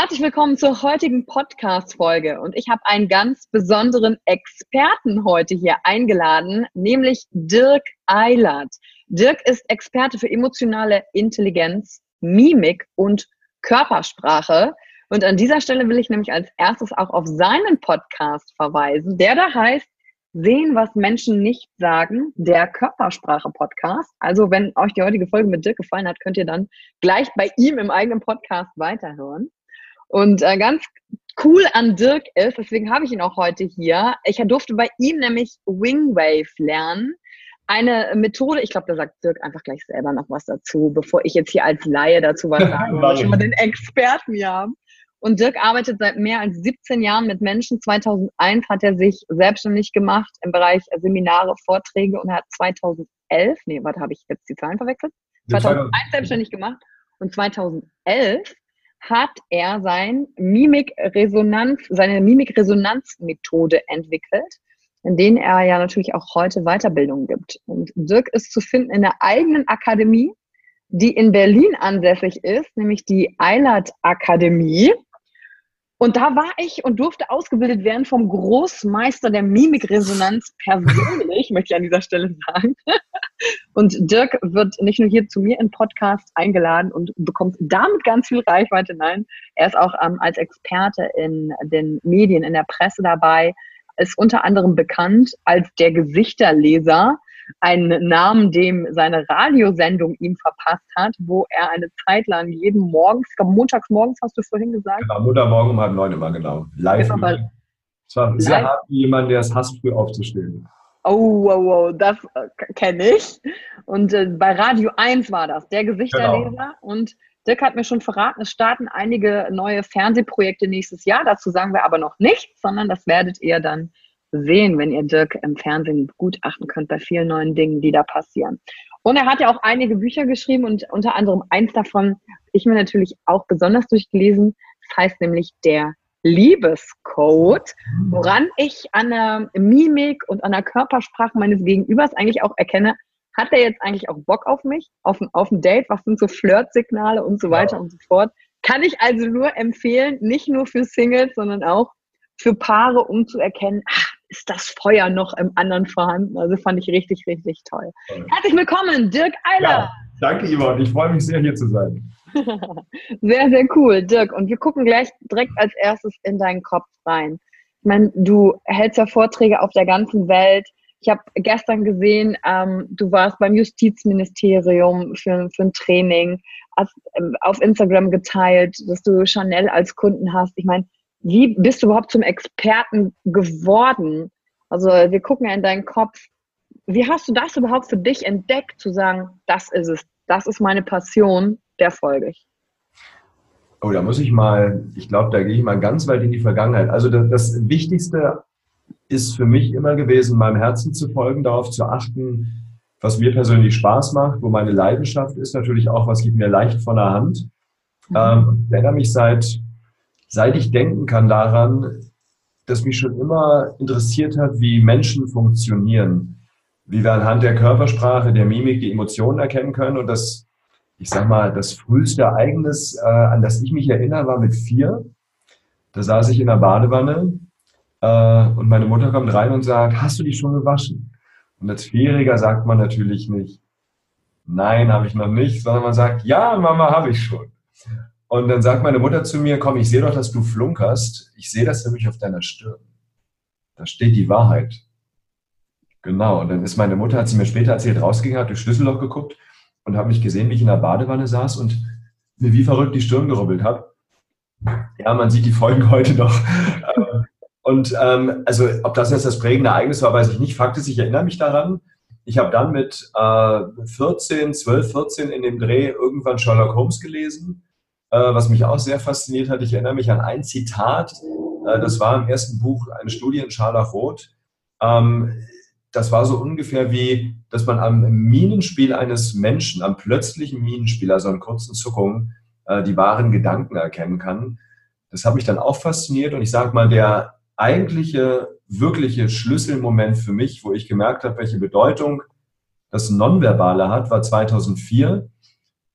Herzlich willkommen zur heutigen Podcast-Folge. Und ich habe einen ganz besonderen Experten heute hier eingeladen, nämlich Dirk Eilert. Dirk ist Experte für emotionale Intelligenz, Mimik und Körpersprache. Und an dieser Stelle will ich nämlich als erstes auch auf seinen Podcast verweisen, der da heißt Sehen, was Menschen nicht sagen, der Körpersprache-Podcast. Also wenn euch die heutige Folge mit Dirk gefallen hat, könnt ihr dann gleich bei ihm im eigenen Podcast weiterhören. Und äh, ganz cool an Dirk ist, deswegen habe ich ihn auch heute hier. Ich durfte bei ihm nämlich Wingwave lernen. Eine Methode, ich glaube, da sagt Dirk einfach gleich selber noch was dazu, bevor ich jetzt hier als Laie dazu was sage, weil wir schon mal den Experten hier haben. Und Dirk arbeitet seit mehr als 17 Jahren mit Menschen. 2001 hat er sich selbstständig gemacht im Bereich Seminare, Vorträge und er hat 2011, nee, warte, habe ich jetzt die Zahlen verwechselt? 2001 selbstständig gemacht und 2011 hat er sein Mimikresonanz, seine Mimikresonanzmethode entwickelt, in denen er ja natürlich auch heute Weiterbildung gibt. Und Dirk ist zu finden in der eigenen Akademie, die in Berlin ansässig ist, nämlich die Eilert Akademie. Und da war ich und durfte ausgebildet werden vom Großmeister der Mimikresonanz persönlich, möchte ich an dieser Stelle sagen. Und Dirk wird nicht nur hier zu mir im Podcast eingeladen und bekommt damit ganz viel Reichweite. Nein, er ist auch ähm, als Experte in den Medien, in der Presse dabei, ist unter anderem bekannt als der Gesichterleser einen Namen, dem seine Radiosendung ihm verpasst hat, wo er eine Zeit lang jeden Morgen, ich glaube montags morgens hast du vorhin gesagt. Genau, Montagmorgen um halb neun immer, genau. Live. Genau, es war sehr live. hart, wie jemand, der es hasst, früh aufzustehen. Oh, wow, wow, das äh, kenne ich. Und äh, bei Radio 1 war das, der Gesichterleser. Genau. Und Dirk hat mir schon verraten, es starten einige neue Fernsehprojekte nächstes Jahr. Dazu sagen wir aber noch nichts, sondern das werdet ihr dann sehen, wenn ihr Dirk im Fernsehen begutachten könnt bei vielen neuen Dingen, die da passieren. Und er hat ja auch einige Bücher geschrieben und unter anderem eins davon, ich mir natürlich auch besonders durchgelesen. Das heißt nämlich der Liebescode, woran ich an der Mimik und an der Körpersprache meines Gegenübers eigentlich auch erkenne, hat er jetzt eigentlich auch Bock auf mich, auf ein, auf ein Date, was sind so Flirtsignale und so weiter ja. und so fort. Kann ich also nur empfehlen, nicht nur für Singles, sondern auch für Paare, um zu erkennen, ach, ist das Feuer noch im anderen vorhanden. Also fand ich richtig, richtig toll. Herzlich willkommen, Dirk Eiler. Ja, danke, Yvonne. Ich freue mich sehr, hier zu sein. sehr, sehr cool, Dirk. Und wir gucken gleich direkt als erstes in deinen Kopf rein. Ich meine, du hältst ja Vorträge auf der ganzen Welt. Ich habe gestern gesehen, ähm, du warst beim Justizministerium für, für ein Training, hast ähm, auf Instagram geteilt, dass du Chanel als Kunden hast. Ich meine, wie bist du überhaupt zum Experten geworden? Also wir gucken ja in deinen Kopf. Wie hast du das überhaupt für dich entdeckt, zu sagen, das ist es, das ist meine Passion, der folge ich? Oh, da muss ich mal, ich glaube, da gehe ich mal ganz weit in die Vergangenheit. Also das, das Wichtigste ist für mich immer gewesen, meinem Herzen zu folgen, darauf zu achten, was mir persönlich Spaß macht, wo meine Leidenschaft ist, natürlich auch, was gibt mir leicht von der Hand. Mhm. Ähm, ich erinnere mich seit seit ich denken kann daran, dass mich schon immer interessiert hat, wie Menschen funktionieren, wie wir anhand der Körpersprache, der Mimik die Emotionen erkennen können und das, ich sag mal, das früheste Ereignis, äh, an das ich mich erinnere, war mit vier. Da saß ich in der Badewanne äh, und meine Mutter kommt rein und sagt, hast du dich schon gewaschen? Und als Vierjähriger sagt man natürlich nicht, nein, habe ich noch nicht, sondern man sagt, ja, Mama, habe ich schon. Und dann sagt meine Mutter zu mir, komm, ich sehe doch, dass du flunkerst. Ich sehe das nämlich auf deiner Stirn. Da steht die Wahrheit. Genau. Und dann ist meine Mutter, hat sie mir später erzählt, rausgegangen, hat durch Schlüsselloch geguckt und habe mich gesehen, wie ich in der Badewanne saß und mir wie verrückt die Stirn gerubbelt habe. Ja, man sieht die Folgen heute noch. und ähm, also, ob das jetzt das prägende Ereignis war, weiß ich nicht. Fakt ist, ich erinnere mich daran. Ich habe dann mit äh, 14, 12, 14 in dem Dreh irgendwann Sherlock Holmes gelesen äh, was mich auch sehr fasziniert hat. Ich erinnere mich an ein Zitat, äh, das war im ersten Buch eine Studie in Scharlachrot. Ähm, das war so ungefähr wie, dass man am Minenspiel eines Menschen, am plötzlichen Minenspiel, also an kurzen Zuckungen, äh, die wahren Gedanken erkennen kann. Das hat mich dann auch fasziniert und ich sage mal, der eigentliche, wirkliche Schlüsselmoment für mich, wo ich gemerkt habe, welche Bedeutung das Nonverbale hat, war 2004.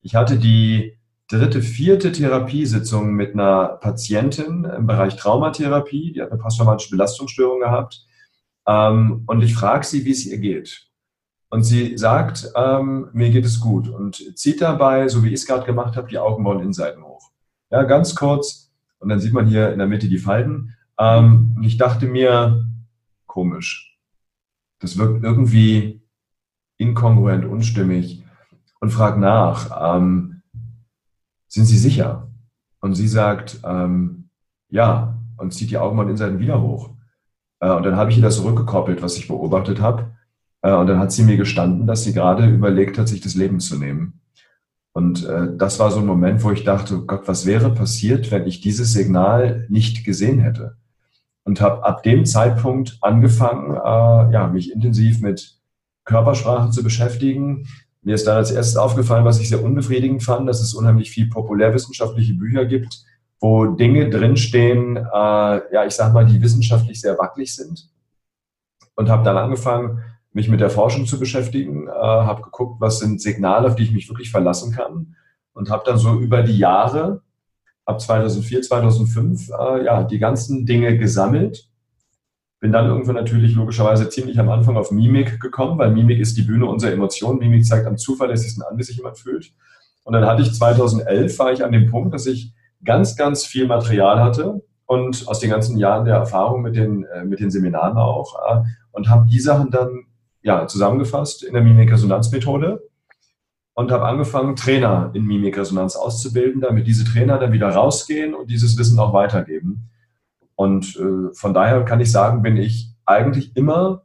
Ich hatte die dritte, vierte Therapiesitzung mit einer Patientin im Bereich Traumatherapie, die hat eine posttraumatische Belastungsstörung gehabt. Ähm, und ich frage sie, wie es ihr geht. Und sie sagt, ähm, mir geht es gut und zieht dabei, so wie ich es gerade gemacht habe, die Augenbrauen Innenseiten hoch. Ja, ganz kurz. Und dann sieht man hier in der Mitte die Falten. Ähm, und ich dachte mir, komisch. Das wirkt irgendwie inkongruent, unstimmig. Und frag nach. Ähm, sind Sie sicher? Und sie sagt, ähm, ja, und zieht die Augen und Innenseiten wieder hoch. Äh, und dann habe ich ihr das zurückgekoppelt, was ich beobachtet habe. Äh, und dann hat sie mir gestanden, dass sie gerade überlegt hat, sich das Leben zu nehmen. Und äh, das war so ein Moment, wo ich dachte, oh Gott, was wäre passiert, wenn ich dieses Signal nicht gesehen hätte? Und habe ab dem Zeitpunkt angefangen, äh, ja, mich intensiv mit Körpersprache zu beschäftigen, mir ist dann als erstes aufgefallen, was ich sehr unbefriedigend fand, dass es unheimlich viel populärwissenschaftliche Bücher gibt, wo Dinge drinstehen, äh, ja, ich sag mal, die wissenschaftlich sehr wackelig sind. Und habe dann angefangen, mich mit der Forschung zu beschäftigen, äh, habe geguckt, was sind Signale, auf die ich mich wirklich verlassen kann. Und habe dann so über die Jahre, ab 2004, 2005, äh, ja, die ganzen Dinge gesammelt bin dann irgendwann natürlich logischerweise ziemlich am Anfang auf Mimik gekommen, weil Mimik ist die Bühne unserer Emotionen. Mimik zeigt am zuverlässigsten an, wie sich jemand fühlt. Und dann hatte ich 2011, war ich an dem Punkt, dass ich ganz, ganz viel Material hatte und aus den ganzen Jahren der Erfahrung mit den, äh, mit den Seminaren auch äh, und habe die Sachen dann ja, zusammengefasst in der Mimikresonanzmethode und habe angefangen, Trainer in Mimikresonanz auszubilden, damit diese Trainer dann wieder rausgehen und dieses Wissen auch weitergeben. Und äh, von daher kann ich sagen, bin ich eigentlich immer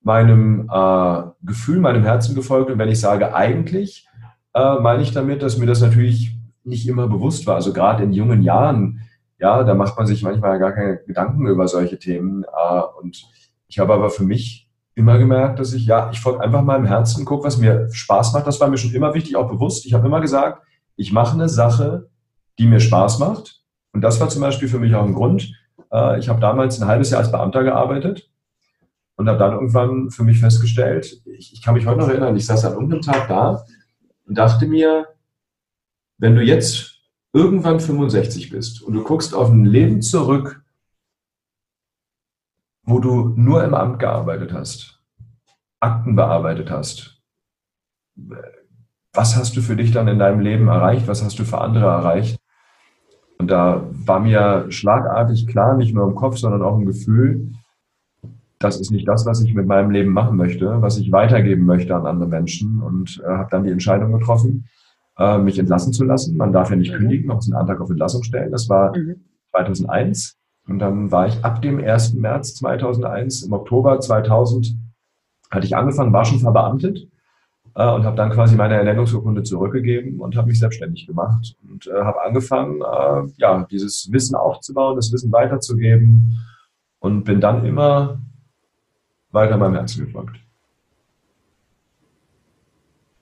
meinem äh, Gefühl, meinem Herzen gefolgt. Und wenn ich sage eigentlich, äh, meine ich damit, dass mir das natürlich nicht immer bewusst war. Also gerade in jungen Jahren, ja, da macht man sich manchmal gar keine Gedanken über solche Themen. Äh, und ich habe aber für mich immer gemerkt, dass ich, ja, ich folge einfach meinem Herzen, gucke, was mir Spaß macht. Das war mir schon immer wichtig, auch bewusst. Ich habe immer gesagt, ich mache eine Sache, die mir Spaß macht und das war zum Beispiel für mich auch ein Grund. Äh, ich habe damals ein halbes Jahr als Beamter gearbeitet und habe dann irgendwann für mich festgestellt, ich, ich kann mich heute noch erinnern, ich saß an irgendeinem Tag da und dachte mir, wenn du jetzt irgendwann 65 bist und du guckst auf ein Leben zurück, wo du nur im Amt gearbeitet hast, Akten bearbeitet hast, was hast du für dich dann in deinem Leben erreicht? Was hast du für andere erreicht? Und da war mir schlagartig klar, nicht nur im Kopf, sondern auch im Gefühl, das ist nicht das, was ich mit meinem Leben machen möchte, was ich weitergeben möchte an andere Menschen. Und äh, habe dann die Entscheidung getroffen, äh, mich entlassen zu lassen. Man darf ja nicht mhm. kündigen, man muss einen Antrag auf Entlassung stellen. Das war mhm. 2001. Und dann war ich ab dem 1. März 2001, im Oktober 2000, hatte ich angefangen, war schon verbeamtet äh, und habe dann quasi meine Ernennungsurkunde zurückgegeben und habe mich selbstständig gemacht und äh, habe angefangen, äh, ja, dieses Wissen aufzubauen, das Wissen weiterzugeben und bin dann immer weiter meinem Herzen gefolgt.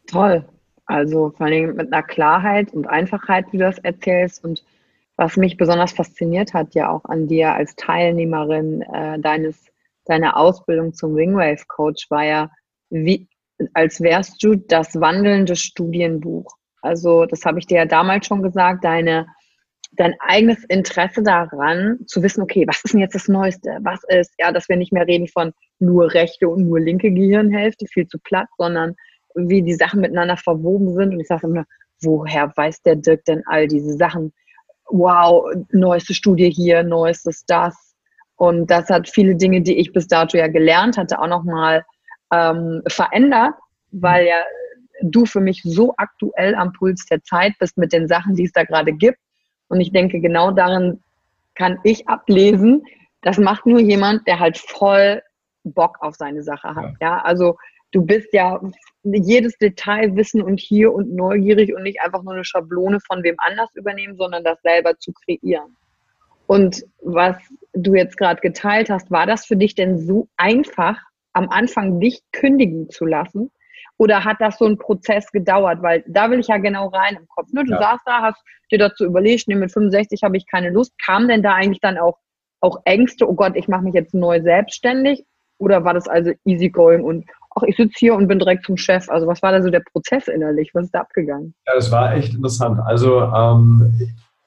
Toll. Also vor allem mit einer Klarheit und Einfachheit, wie du das erzählst. Und was mich besonders fasziniert hat, ja auch an dir als Teilnehmerin äh, deines, deiner Ausbildung zum Wingwave Coach, war ja, wie, als wärst du das wandelnde Studienbuch. Also das habe ich dir ja damals schon gesagt, deine, dein eigenes Interesse daran zu wissen, okay, was ist denn jetzt das Neueste? Was ist, ja, dass wir nicht mehr reden von nur rechte und nur linke Gehirnhälfte, viel zu platt, sondern wie die Sachen miteinander verwoben sind. Und ich sage immer, woher weiß der Dirk denn all diese Sachen? Wow, neueste Studie hier, neuestes das. Und das hat viele Dinge, die ich bis dato ja gelernt hatte, auch nochmal ähm, verändert, weil ja du für mich so aktuell am Puls der Zeit bist mit den Sachen, die es da gerade gibt. Und ich denke, genau darin kann ich ablesen, das macht nur jemand, der halt voll Bock auf seine Sache hat. Ja, ja also du bist ja jedes Detail wissen und hier und neugierig und nicht einfach nur eine Schablone von wem anders übernehmen, sondern das selber zu kreieren. Und was du jetzt gerade geteilt hast, war das für dich denn so einfach, am Anfang dich kündigen zu lassen? Oder hat das so ein Prozess gedauert? Weil da will ich ja genau rein im Kopf. Ne? Du ja. saßt da, hast dir dazu überlegt, nee, mit 65 habe ich keine Lust. Kam denn da eigentlich dann auch, auch Ängste, oh Gott, ich mache mich jetzt neu selbstständig? Oder war das also easygoing und ach, ich sitze hier und bin direkt zum Chef? Also was war da so der Prozess innerlich? Was ist da abgegangen? Ja, das war echt interessant. Also ähm,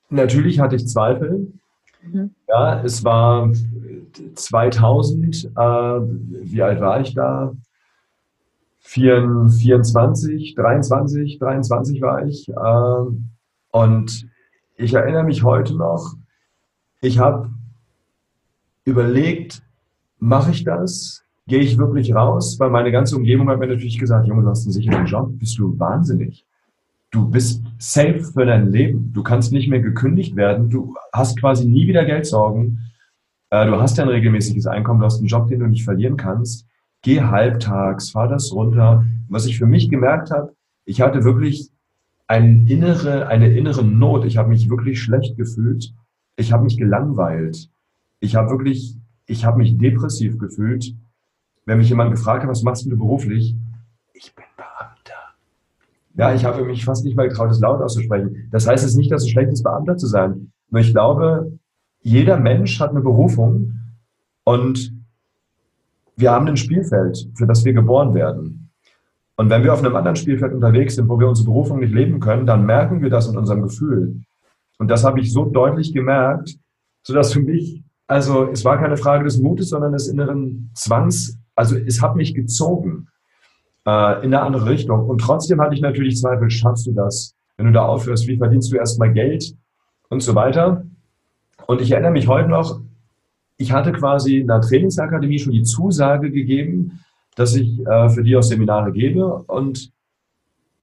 natürlich hatte ich Zweifel. Mhm. Ja, es war 2000, äh, wie alt war ich da? 24, 23, 23 war ich. Äh, und ich erinnere mich heute noch, ich habe überlegt, mache ich das? Gehe ich wirklich raus? Weil meine ganze Umgebung hat mir natürlich gesagt, Junge, du hast einen sicheren Job, bist du wahnsinnig. Du bist safe für dein Leben. Du kannst nicht mehr gekündigt werden. Du hast quasi nie wieder Geldsorgen. Äh, du hast ein regelmäßiges Einkommen, du hast einen Job, den du nicht verlieren kannst. Geh halbtags, fahr das runter. Was ich für mich gemerkt habe, ich hatte wirklich eine innere, eine innere Not. Ich habe mich wirklich schlecht gefühlt. Ich habe mich gelangweilt. Ich habe wirklich, ich habe mich depressiv gefühlt. Wenn mich jemand gefragt hat, was machst du beruflich? Ich bin Beamter. Ja, ich habe mich fast nicht mal getraut, das laut auszusprechen. Das heißt es nicht, dass es schlecht ist, Beamter zu sein. Nur ich glaube, jeder Mensch hat eine Berufung und wir haben ein Spielfeld, für das wir geboren werden. Und wenn wir auf einem anderen Spielfeld unterwegs sind, wo wir unsere Berufung nicht leben können, dann merken wir das in unserem Gefühl. Und das habe ich so deutlich gemerkt, sodass für mich, also es war keine Frage des Mutes, sondern des inneren Zwangs. Also es hat mich gezogen äh, in eine andere Richtung. Und trotzdem hatte ich natürlich Zweifel, schaffst du das? Wenn du da aufhörst, wie verdienst du erstmal Geld und so weiter? Und ich erinnere mich heute noch, ich hatte quasi in der Trainingsakademie schon die Zusage gegeben, dass ich äh, für die auch Seminare gebe. Und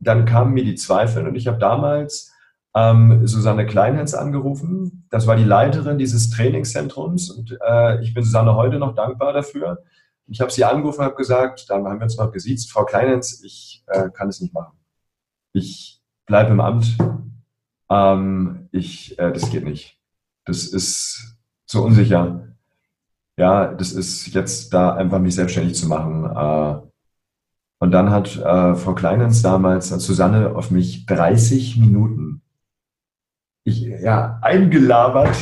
dann kamen mir die Zweifel und ich habe damals ähm, Susanne Kleinhens angerufen. Das war die Leiterin dieses Trainingszentrums und äh, ich bin Susanne heute noch dankbar dafür. Ich habe sie angerufen und habe gesagt, dann haben wir uns noch gesiezt, Frau Kleinhens, ich äh, kann es nicht machen. Ich bleibe im Amt. Ähm, ich, äh, das geht nicht. Das ist zu unsicher. Ja, das ist jetzt da einfach mich selbstständig zu machen. Äh, und dann hat äh, Frau Kleinens damals, Susanne, auf mich 30 Minuten ich, ja, eingelabert,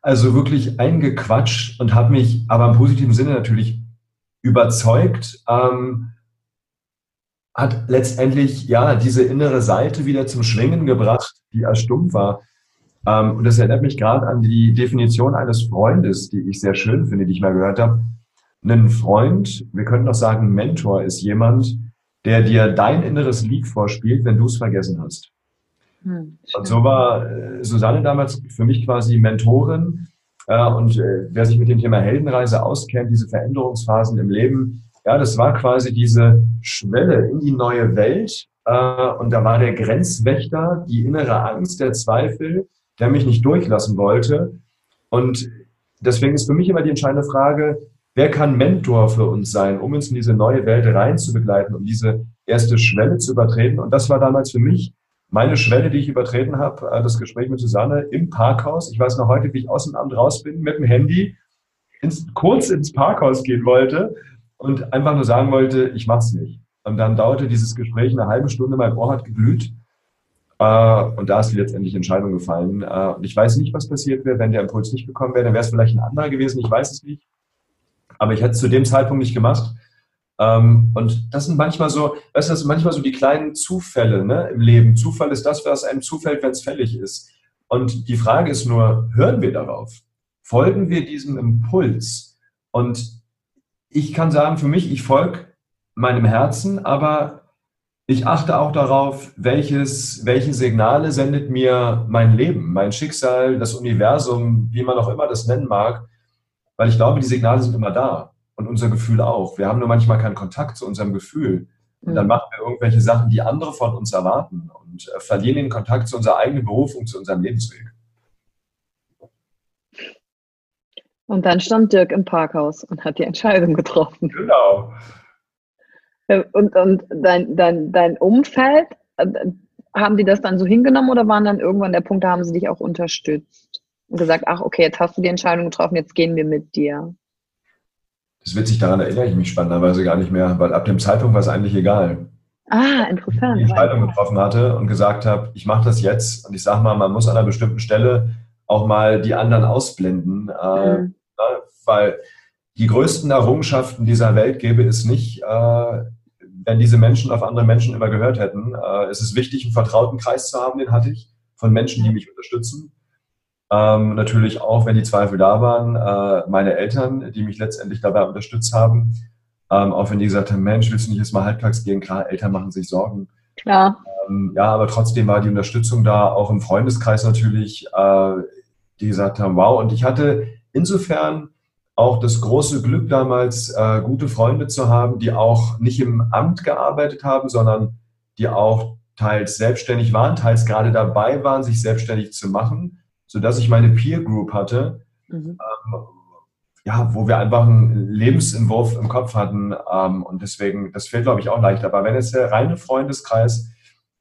also wirklich eingequatscht und habe mich aber im positiven Sinne natürlich überzeugt, ähm, hat letztendlich ja diese innere Seite wieder zum Schwingen gebracht, die erstummt war. Ähm, und das erinnert mich gerade an die Definition eines Freundes, die ich sehr schön finde, die ich mal gehört habe. Ein Freund, wir können doch sagen, Mentor ist jemand, der dir dein inneres Lied vorspielt, wenn du es vergessen hast. Hm, und so war äh, Susanne damals für mich quasi Mentorin. Und äh, wer sich mit dem Thema Heldenreise auskennt, diese Veränderungsphasen im Leben, ja, das war quasi diese Schwelle in die neue Welt. Äh, und da war der Grenzwächter, die innere Angst, der Zweifel, der mich nicht durchlassen wollte. Und deswegen ist für mich immer die entscheidende Frage, wer kann Mentor für uns sein, um uns in diese neue Welt rein zu begleiten, um diese erste Schwelle zu übertreten. Und das war damals für mich meine Schwelle, die ich übertreten habe, äh, das Gespräch mit Susanne im Parkhaus. Ich weiß noch heute, wie ich aus dem Amt raus bin mit dem Handy, ins, kurz ins Parkhaus gehen wollte und einfach nur sagen wollte, ich mach's nicht. Und dann dauerte dieses Gespräch eine halbe Stunde, mein Ohr hat geglüht. Äh, und da ist die letztendliche Entscheidung gefallen. Äh, und ich weiß nicht, was passiert wäre, wenn der Impuls nicht gekommen wäre. Dann wäre es vielleicht ein anderer gewesen, ich weiß es nicht. Aber ich hätte es zu dem Zeitpunkt nicht gemacht. Ähm, und das sind manchmal so, weißt du, das sind manchmal so die kleinen Zufälle ne, im Leben. Zufall ist das, was einem zufällt, wenn es fällig ist. Und die Frage ist nur, hören wir darauf? Folgen wir diesem Impuls? Und ich kann sagen, für mich, ich folge meinem Herzen, aber ich achte auch darauf, welches, welche Signale sendet mir mein Leben, mein Schicksal, das Universum, wie man auch immer das nennen mag, weil ich glaube, die Signale sind immer da und unser Gefühl auch. Wir haben nur manchmal keinen Kontakt zu unserem Gefühl. Und dann mhm. machen wir irgendwelche Sachen, die andere von uns erwarten und äh, verlieren den Kontakt zu unserer eigenen Berufung, zu unserem Lebensweg. Und dann stand Dirk im Parkhaus und hat die Entscheidung getroffen. Genau. Äh, und, und dein, dein, dein Umfeld, äh, haben die das dann so hingenommen oder waren dann irgendwann der Punkt, da haben sie dich auch unterstützt und gesagt, ach okay, jetzt hast du die Entscheidung getroffen, jetzt gehen wir mit dir? Das witzig, daran erinnere ich mich spannenderweise gar nicht mehr, weil ab dem Zeitpunkt war es eigentlich egal. Ah, interessant. Ich die Entscheidung getroffen hatte und gesagt habe, ich mache das jetzt und ich sage mal, man muss an einer bestimmten Stelle auch mal die anderen ausblenden, äh, mhm. äh, weil die größten Errungenschaften dieser Welt gäbe es nicht, äh, wenn diese Menschen auf andere Menschen immer gehört hätten. Äh, es ist wichtig, einen vertrauten Kreis zu haben, den hatte ich, von Menschen, die mich unterstützen. Ähm, natürlich auch, wenn die Zweifel da waren, äh, meine Eltern, die mich letztendlich dabei unterstützt haben. Ähm, auch wenn die gesagt haben, Mensch, willst du nicht jetzt mal halbtags gehen? Klar, Eltern machen sich Sorgen. Klar. Ähm, ja, aber trotzdem war die Unterstützung da, auch im Freundeskreis natürlich, äh, die gesagt haben, wow. Und ich hatte insofern auch das große Glück damals, äh, gute Freunde zu haben, die auch nicht im Amt gearbeitet haben, sondern die auch teils selbstständig waren, teils gerade dabei waren, sich selbstständig zu machen, sodass ich meine Peer Group hatte, mhm. ähm, ja, wo wir einfach einen Lebensentwurf im Kopf hatten. Ähm, und deswegen, das fällt, glaube ich, auch leicht. Aber wenn jetzt der reine Freundeskreis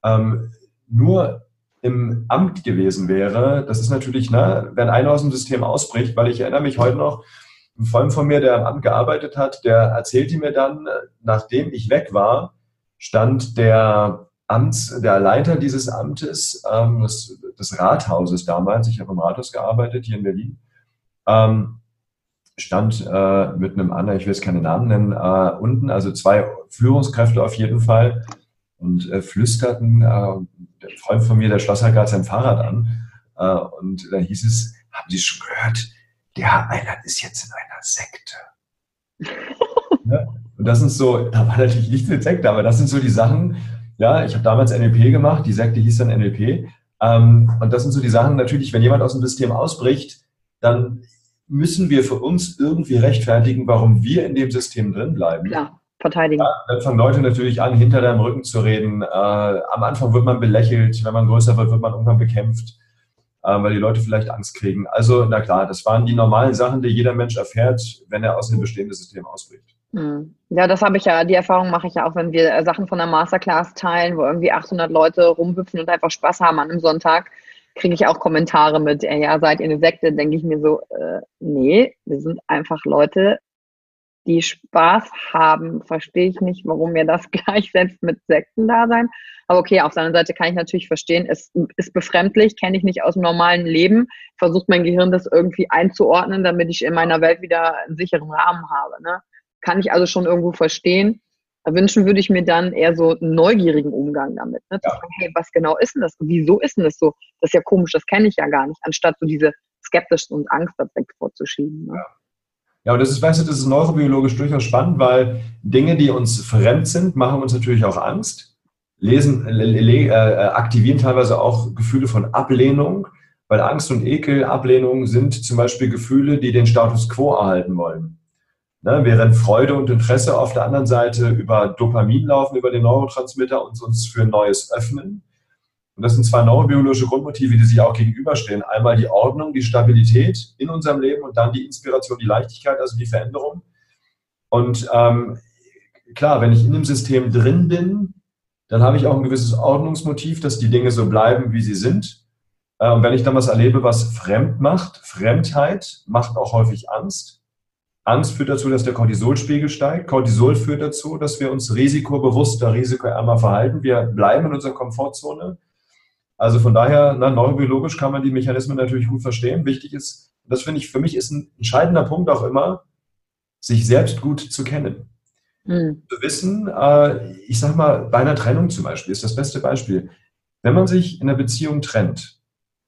ähm, nur im Amt gewesen wäre, das ist natürlich, ne, wenn einer aus dem System ausbricht, weil ich erinnere mich heute noch, ein Freund von mir, der am Amt gearbeitet hat, der erzählte mir dann, nachdem ich weg war, stand der Amts, der Leiter dieses Amtes, ähm, des, des, Rathauses damals, ich habe im Rathaus gearbeitet hier in Berlin, ähm, stand äh, mit einem anderen, ich will jetzt keine Namen nennen, äh, unten, also zwei Führungskräfte auf jeden Fall und äh, flüsterten, äh, der Freund von mir, der schloss halt gerade sein Fahrrad an äh, und dann hieß es, haben Sie schon gehört, der einer ist jetzt in einer Sekte. ja? Und das sind so, da war natürlich nichts mit Sekte, aber das sind so die Sachen, ja, ich habe damals NLP gemacht, die Sekte hieß dann NLP. Ähm, und das sind so die Sachen, natürlich, wenn jemand aus dem System ausbricht, dann müssen wir für uns irgendwie rechtfertigen, warum wir in dem System drin bleiben. Klar, verteidigen. Ja, dann fangen Leute natürlich an, hinter deinem Rücken zu reden. Äh, am Anfang wird man belächelt, wenn man größer wird, wird man irgendwann bekämpft äh, weil die Leute vielleicht Angst kriegen. Also, na klar, das waren die normalen Sachen, die jeder Mensch erfährt, wenn er aus dem bestehenden System ausbricht. Hm. Ja, das habe ich ja, die Erfahrung mache ich ja auch, wenn wir äh, Sachen von der Masterclass teilen, wo irgendwie 800 Leute rumhüpfen und einfach Spaß haben an einem Sonntag, kriege ich auch Kommentare mit, ja, seid ihr eine Sekte? Denke ich mir so, äh, nee, wir sind einfach Leute, die Spaß haben, verstehe ich nicht, warum mir das gleichsetzt mit Sektendasein. Aber okay, auf anderen Seite kann ich natürlich verstehen, es ist befremdlich, kenne ich nicht aus dem normalen Leben, versucht mein Gehirn das irgendwie einzuordnen, damit ich in meiner Welt wieder einen sicheren Rahmen habe. Ne? Kann ich also schon irgendwo verstehen. Wünschen würde ich mir dann eher so einen neugierigen Umgang damit. Ne? Zu ja. hey, was genau ist denn das? Wieso ist denn das so? Das ist ja komisch, das kenne ich ja gar nicht, anstatt so diese Skepsis und Angst direkt vorzuschieben. Ne? Ja. Ja, und das ist, weißt du, das ist neurobiologisch durchaus spannend, weil Dinge, die uns fremd sind, machen uns natürlich auch Angst, lesen, äh, aktivieren teilweise auch Gefühle von Ablehnung, weil Angst und Ekel, Ablehnung sind zum Beispiel Gefühle, die den Status quo erhalten wollen. Ne, während Freude und Interesse auf der anderen Seite über Dopamin laufen, über den Neurotransmitter und uns für Neues öffnen. Und das sind zwei neurobiologische Grundmotive, die sich auch gegenüberstehen. Einmal die Ordnung, die Stabilität in unserem Leben und dann die Inspiration, die Leichtigkeit, also die Veränderung. Und ähm, klar, wenn ich in dem System drin bin, dann habe ich auch ein gewisses Ordnungsmotiv, dass die Dinge so bleiben, wie sie sind. Äh, und wenn ich dann was erlebe, was fremd macht, Fremdheit macht auch häufig Angst Angst führt dazu, dass der Cortisolspiegel steigt. Cortisol führt dazu, dass wir uns risikobewusster, risikoärmer verhalten. Wir bleiben in unserer Komfortzone. Also von daher, na, neurobiologisch kann man die Mechanismen natürlich gut verstehen. Wichtig ist, das finde ich, für mich ist ein entscheidender Punkt auch immer, sich selbst gut zu kennen. Mhm. Zu wissen, äh, ich sag mal, bei einer Trennung zum Beispiel ist das beste Beispiel. Wenn man sich in einer Beziehung trennt,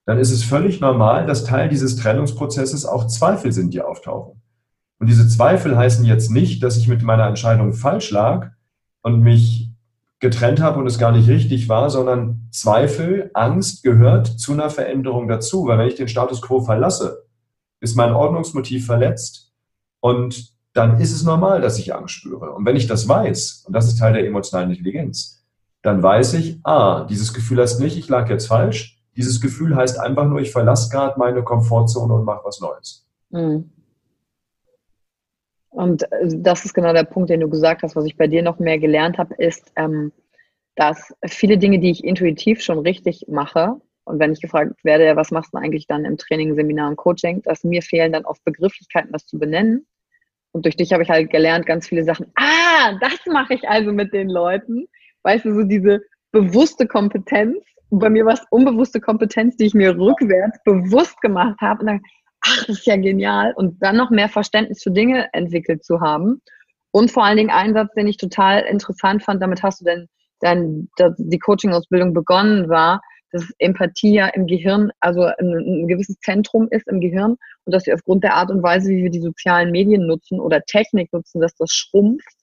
dann ist es völlig normal, dass Teil dieses Trennungsprozesses auch Zweifel sind, die auftauchen. Und diese Zweifel heißen jetzt nicht, dass ich mit meiner Entscheidung falsch lag und mich getrennt habe und es gar nicht richtig war, sondern Zweifel, Angst gehört zu einer Veränderung dazu. Weil wenn ich den Status quo verlasse, ist mein Ordnungsmotiv verletzt und dann ist es normal, dass ich Angst spüre. Und wenn ich das weiß, und das ist Teil der emotionalen Intelligenz, dann weiß ich, ah, dieses Gefühl heißt nicht, ich lag jetzt falsch. Dieses Gefühl heißt einfach nur, ich verlasse gerade meine Komfortzone und mache was Neues. Mhm. Und äh, das ist genau der Punkt, den du gesagt hast. Was ich bei dir noch mehr gelernt habe, ist, ähm, dass viele Dinge, die ich intuitiv schon richtig mache, und wenn ich gefragt werde, was machst du eigentlich dann im Training, Seminar und Coaching, dass mir fehlen dann oft Begrifflichkeiten, das zu benennen. Und durch dich habe ich halt gelernt, ganz viele Sachen. Ah, das mache ich also mit den Leuten. Weißt du, so diese bewusste Kompetenz. Und bei mir war es unbewusste Kompetenz, die ich mir rückwärts bewusst gemacht habe. Und dann, ach, das ist ja genial. Und dann noch mehr Verständnis für Dinge entwickelt zu haben. Und vor allen Dingen ein Satz, den ich total interessant fand, damit hast du denn dann die Coaching-Ausbildung begonnen war, dass Empathie ja im Gehirn, also ein, ein, gewisses Zentrum ist im Gehirn und dass wir aufgrund der Art und Weise, wie wir die sozialen Medien nutzen oder Technik nutzen, dass das schrumpft,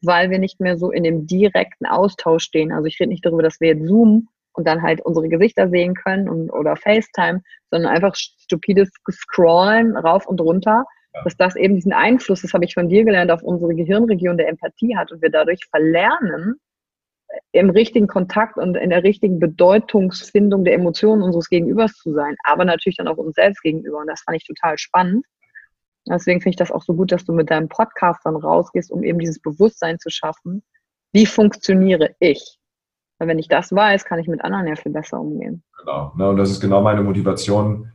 weil wir nicht mehr so in dem direkten Austausch stehen. Also ich rede nicht darüber, dass wir jetzt Zoom und dann halt unsere Gesichter sehen können und, oder FaceTime, sondern einfach stupides Scrollen rauf und runter, ja. dass das eben diesen Einfluss, das habe ich von dir gelernt, auf unsere Gehirnregion der Empathie hat und wir dadurch verlernen, im richtigen Kontakt und in der richtigen Bedeutungsfindung der Emotionen unseres Gegenübers zu sein, aber natürlich dann auch uns selbst gegenüber. Und das fand ich total spannend. Deswegen finde ich das auch so gut, dass du mit deinem Podcast dann rausgehst, um eben dieses Bewusstsein zu schaffen. Wie funktioniere ich? Weil wenn ich das weiß, kann ich mit anderen ja viel besser umgehen. Genau. Ne, und das ist genau meine Motivation,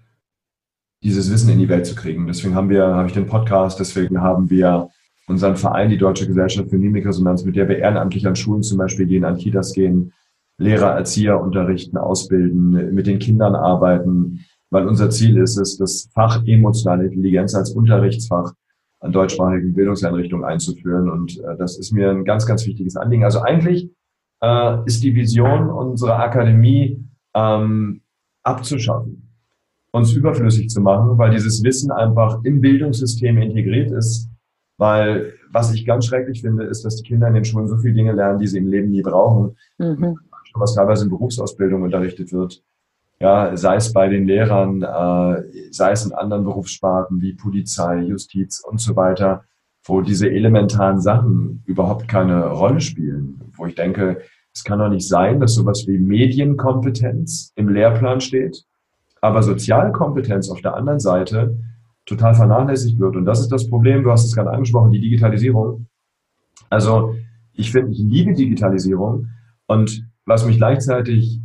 dieses Wissen in die Welt zu kriegen. Deswegen haben wir, habe ich den Podcast, deswegen haben wir unseren Verein, die Deutsche Gesellschaft für Mimikresonanz, mit der wir ehrenamtlich an Schulen zum Beispiel gehen, an Kitas gehen, Lehrer, Erzieher unterrichten, ausbilden, mit den Kindern arbeiten, weil unser Ziel ist es, das Fach emotionale Intelligenz als Unterrichtsfach an deutschsprachigen Bildungseinrichtungen einzuführen. Und äh, das ist mir ein ganz, ganz wichtiges Anliegen. Also eigentlich äh, ist die Vision unserer Akademie ähm, abzuschaffen, uns überflüssig zu machen, weil dieses Wissen einfach im Bildungssystem integriert ist. Weil was ich ganz schrecklich finde, ist, dass die Kinder in den Schulen so viele Dinge lernen, die sie im Leben nie brauchen. Mhm. Was teilweise in Berufsausbildung unterrichtet wird. Ja, sei es bei den Lehrern, äh, sei es in anderen Berufssparten wie Polizei, Justiz und so weiter, wo diese elementaren Sachen überhaupt keine Rolle spielen. Wo ich denke, es kann doch nicht sein, dass sowas wie Medienkompetenz im Lehrplan steht, aber Sozialkompetenz auf der anderen Seite total vernachlässigt wird. Und das ist das Problem, du hast es gerade angesprochen, die Digitalisierung. Also ich finde, ich liebe Digitalisierung und was mich gleichzeitig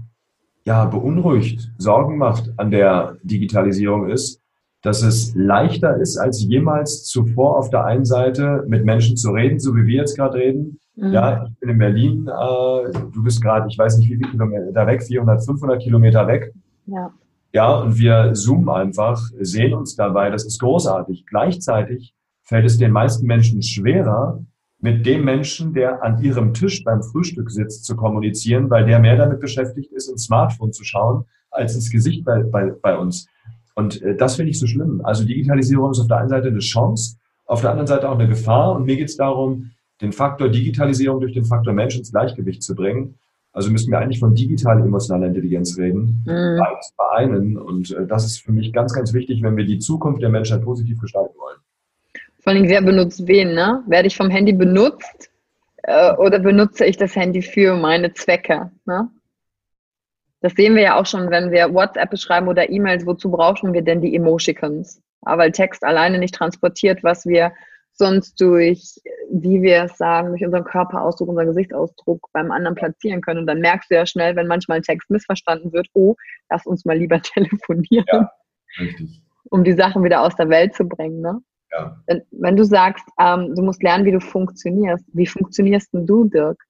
ja beunruhigt, Sorgen macht an der Digitalisierung ist, dass es leichter ist als jemals zuvor auf der einen Seite mit Menschen zu reden, so wie wir jetzt gerade reden, Mhm. Ja, ich bin in Berlin, äh, du bist gerade, ich weiß nicht wie viele Kilometer da weg, 400, 500 Kilometer weg. Ja. Ja, und wir zoomen einfach, sehen uns dabei, das ist großartig. Gleichzeitig fällt es den meisten Menschen schwerer, mit dem Menschen, der an ihrem Tisch beim Frühstück sitzt, zu kommunizieren, weil der mehr damit beschäftigt ist, ins Smartphone zu schauen, als ins Gesicht bei, bei, bei uns. Und äh, das finde ich so schlimm. Also Digitalisierung ist auf der einen Seite eine Chance, auf der anderen Seite auch eine Gefahr. Und mir geht es darum, den Faktor Digitalisierung durch den Faktor Mensch ins Gleichgewicht zu bringen. Also müssen wir eigentlich von digital-emotionaler Intelligenz reden, mhm. beides vereinen. Und äh, das ist für mich ganz, ganz wichtig, wenn wir die Zukunft der Menschheit positiv gestalten wollen. Vor allem, wer benutzt wen, ne? Werde ich vom Handy benutzt äh, oder benutze ich das Handy für meine Zwecke, ne? Das sehen wir ja auch schon, wenn wir WhatsApp schreiben oder E-Mails. Wozu brauchen wir denn die Emoticons? Aber weil Text alleine nicht transportiert, was wir sonst durch, wie wir es sagen, durch unseren Körperausdruck, unseren Gesichtsausdruck beim anderen platzieren können. Und dann merkst du ja schnell, wenn manchmal ein Text missverstanden wird, oh, lass uns mal lieber telefonieren. Ja, richtig. Um die Sachen wieder aus der Welt zu bringen. Ne? Ja. Wenn, wenn du sagst, ähm, du musst lernen, wie du funktionierst, wie funktionierst denn du, Dirk?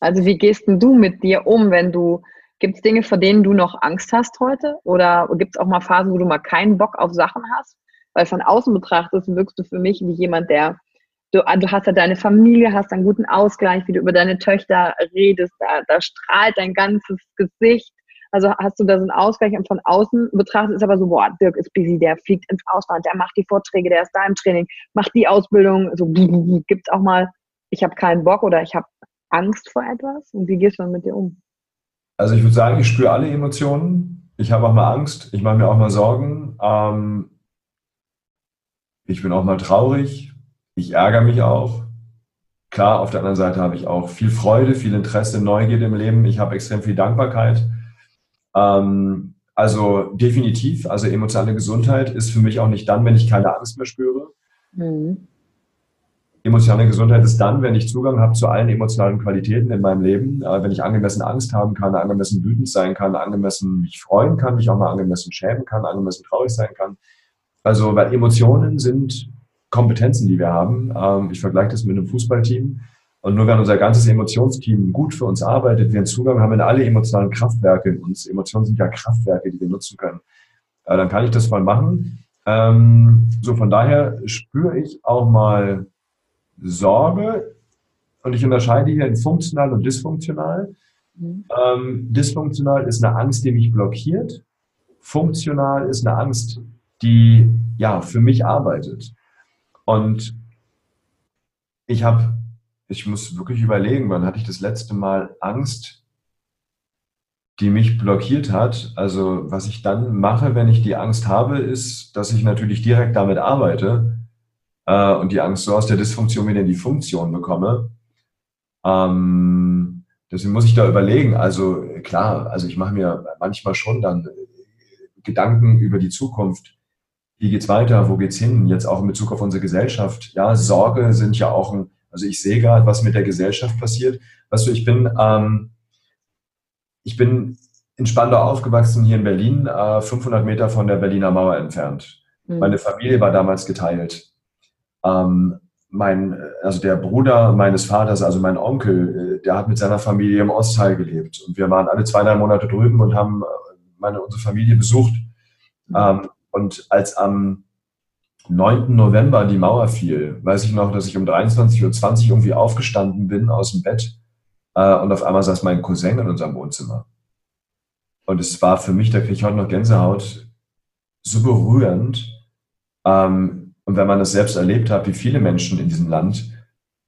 Also wie gehst denn du mit dir um, wenn du Gibt es Dinge, vor denen du noch Angst hast heute? Oder gibt es auch mal Phasen, wo du mal keinen Bock auf Sachen hast? Weil von außen betrachtet wirkst du für mich wie jemand, der, du, du hast ja deine Familie, hast einen guten Ausgleich, wie du über deine Töchter redest, da, da strahlt dein ganzes Gesicht. Also hast du da so einen Ausgleich und von außen betrachtet ist aber so, boah, Dirk ist busy, der fliegt ins Ausland, der macht die Vorträge, der ist da im Training, macht die Ausbildung. So gibt es auch mal, ich habe keinen Bock oder ich habe Angst vor etwas. Und wie gehst du dann mit dir um? Also ich würde sagen, ich spüre alle Emotionen. Ich habe auch mal Angst, ich mache mir auch mal Sorgen. Ähm, ich bin auch mal traurig, ich ärgere mich auch. Klar, auf der anderen Seite habe ich auch viel Freude, viel Interesse, Neugierde im Leben. Ich habe extrem viel Dankbarkeit. Ähm, also definitiv, also emotionale Gesundheit ist für mich auch nicht dann, wenn ich keine Angst mehr spüre. Mhm. Emotionale Gesundheit ist dann, wenn ich Zugang habe zu allen emotionalen Qualitäten in meinem Leben, äh, wenn ich angemessen Angst haben kann, angemessen wütend sein kann, angemessen mich freuen kann, mich auch mal angemessen schämen kann, angemessen traurig sein kann. Also, weil Emotionen sind Kompetenzen, die wir haben. Ähm, ich vergleiche das mit einem Fußballteam. Und nur wenn unser ganzes Emotionsteam gut für uns arbeitet, wir einen Zugang haben in alle emotionalen Kraftwerke in uns. Emotionen sind ja Kraftwerke, die wir nutzen können. Äh, dann kann ich das mal machen. Ähm, so von daher spüre ich auch mal Sorge, und ich unterscheide hier in funktional und dysfunktional. Mhm. Ähm, dysfunktional ist eine Angst, die mich blockiert. Funktional ist eine Angst, die ja für mich arbeitet. Und ich habe, ich muss wirklich überlegen, wann hatte ich das letzte Mal Angst, die mich blockiert hat. Also was ich dann mache, wenn ich die Angst habe, ist, dass ich natürlich direkt damit arbeite äh, und die Angst so aus der Dysfunktion wieder in die Funktion bekomme. Ähm, deswegen muss ich da überlegen. Also klar, also ich mache mir manchmal schon dann Gedanken über die Zukunft. Wie geht's weiter? Wo geht's hin? Jetzt auch in Bezug auf unsere Gesellschaft. Ja, Sorge sind ja auch ein, also ich sehe gerade, was mit der Gesellschaft passiert. Weißt du, ich bin, ähm, ich bin in Spandau aufgewachsen, hier in Berlin, äh, 500 Meter von der Berliner Mauer entfernt. Mhm. Meine Familie war damals geteilt. Ähm, mein, also der Bruder meines Vaters, also mein Onkel, äh, der hat mit seiner Familie im Ostteil gelebt. Und wir waren alle zwei, drei Monate drüben und haben äh, meine, unsere Familie besucht. Mhm. Ähm, und als am 9. November die Mauer fiel, weiß ich noch, dass ich um 23.20 Uhr irgendwie aufgestanden bin aus dem Bett äh, und auf einmal saß mein Cousin in unserem Wohnzimmer. Und es war für mich, da kriege ich heute noch Gänsehaut, so berührend, ähm, und wenn man das selbst erlebt hat, wie viele Menschen in diesem Land,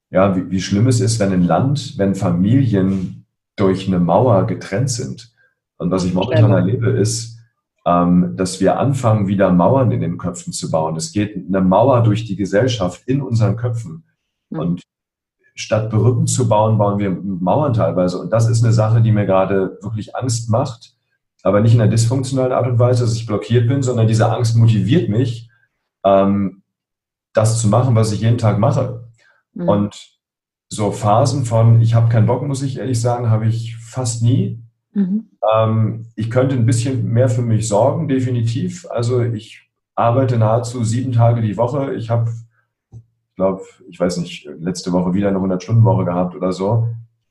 ja, wie, wie schlimm es ist, wenn ein Land, wenn Familien durch eine Mauer getrennt sind. Und was ich momentan erlebe, ist, ähm, dass wir anfangen, wieder Mauern in den Köpfen zu bauen. Es geht eine Mauer durch die Gesellschaft in unseren Köpfen. Mhm. Und statt Brücken zu bauen, bauen wir Mauern teilweise. Und das ist eine Sache, die mir gerade wirklich Angst macht. Aber nicht in einer dysfunktionalen Art und Weise, dass ich blockiert bin, sondern diese Angst motiviert mich, ähm, das zu machen, was ich jeden Tag mache. Mhm. Und so Phasen von, ich habe keinen Bock, muss ich ehrlich sagen, habe ich fast nie. Mhm. Ähm, ich könnte ein bisschen mehr für mich sorgen, definitiv. Also ich arbeite nahezu sieben Tage die Woche. Ich habe, ich glaube, ich weiß nicht, letzte Woche wieder eine 100-Stunden-Woche gehabt oder so.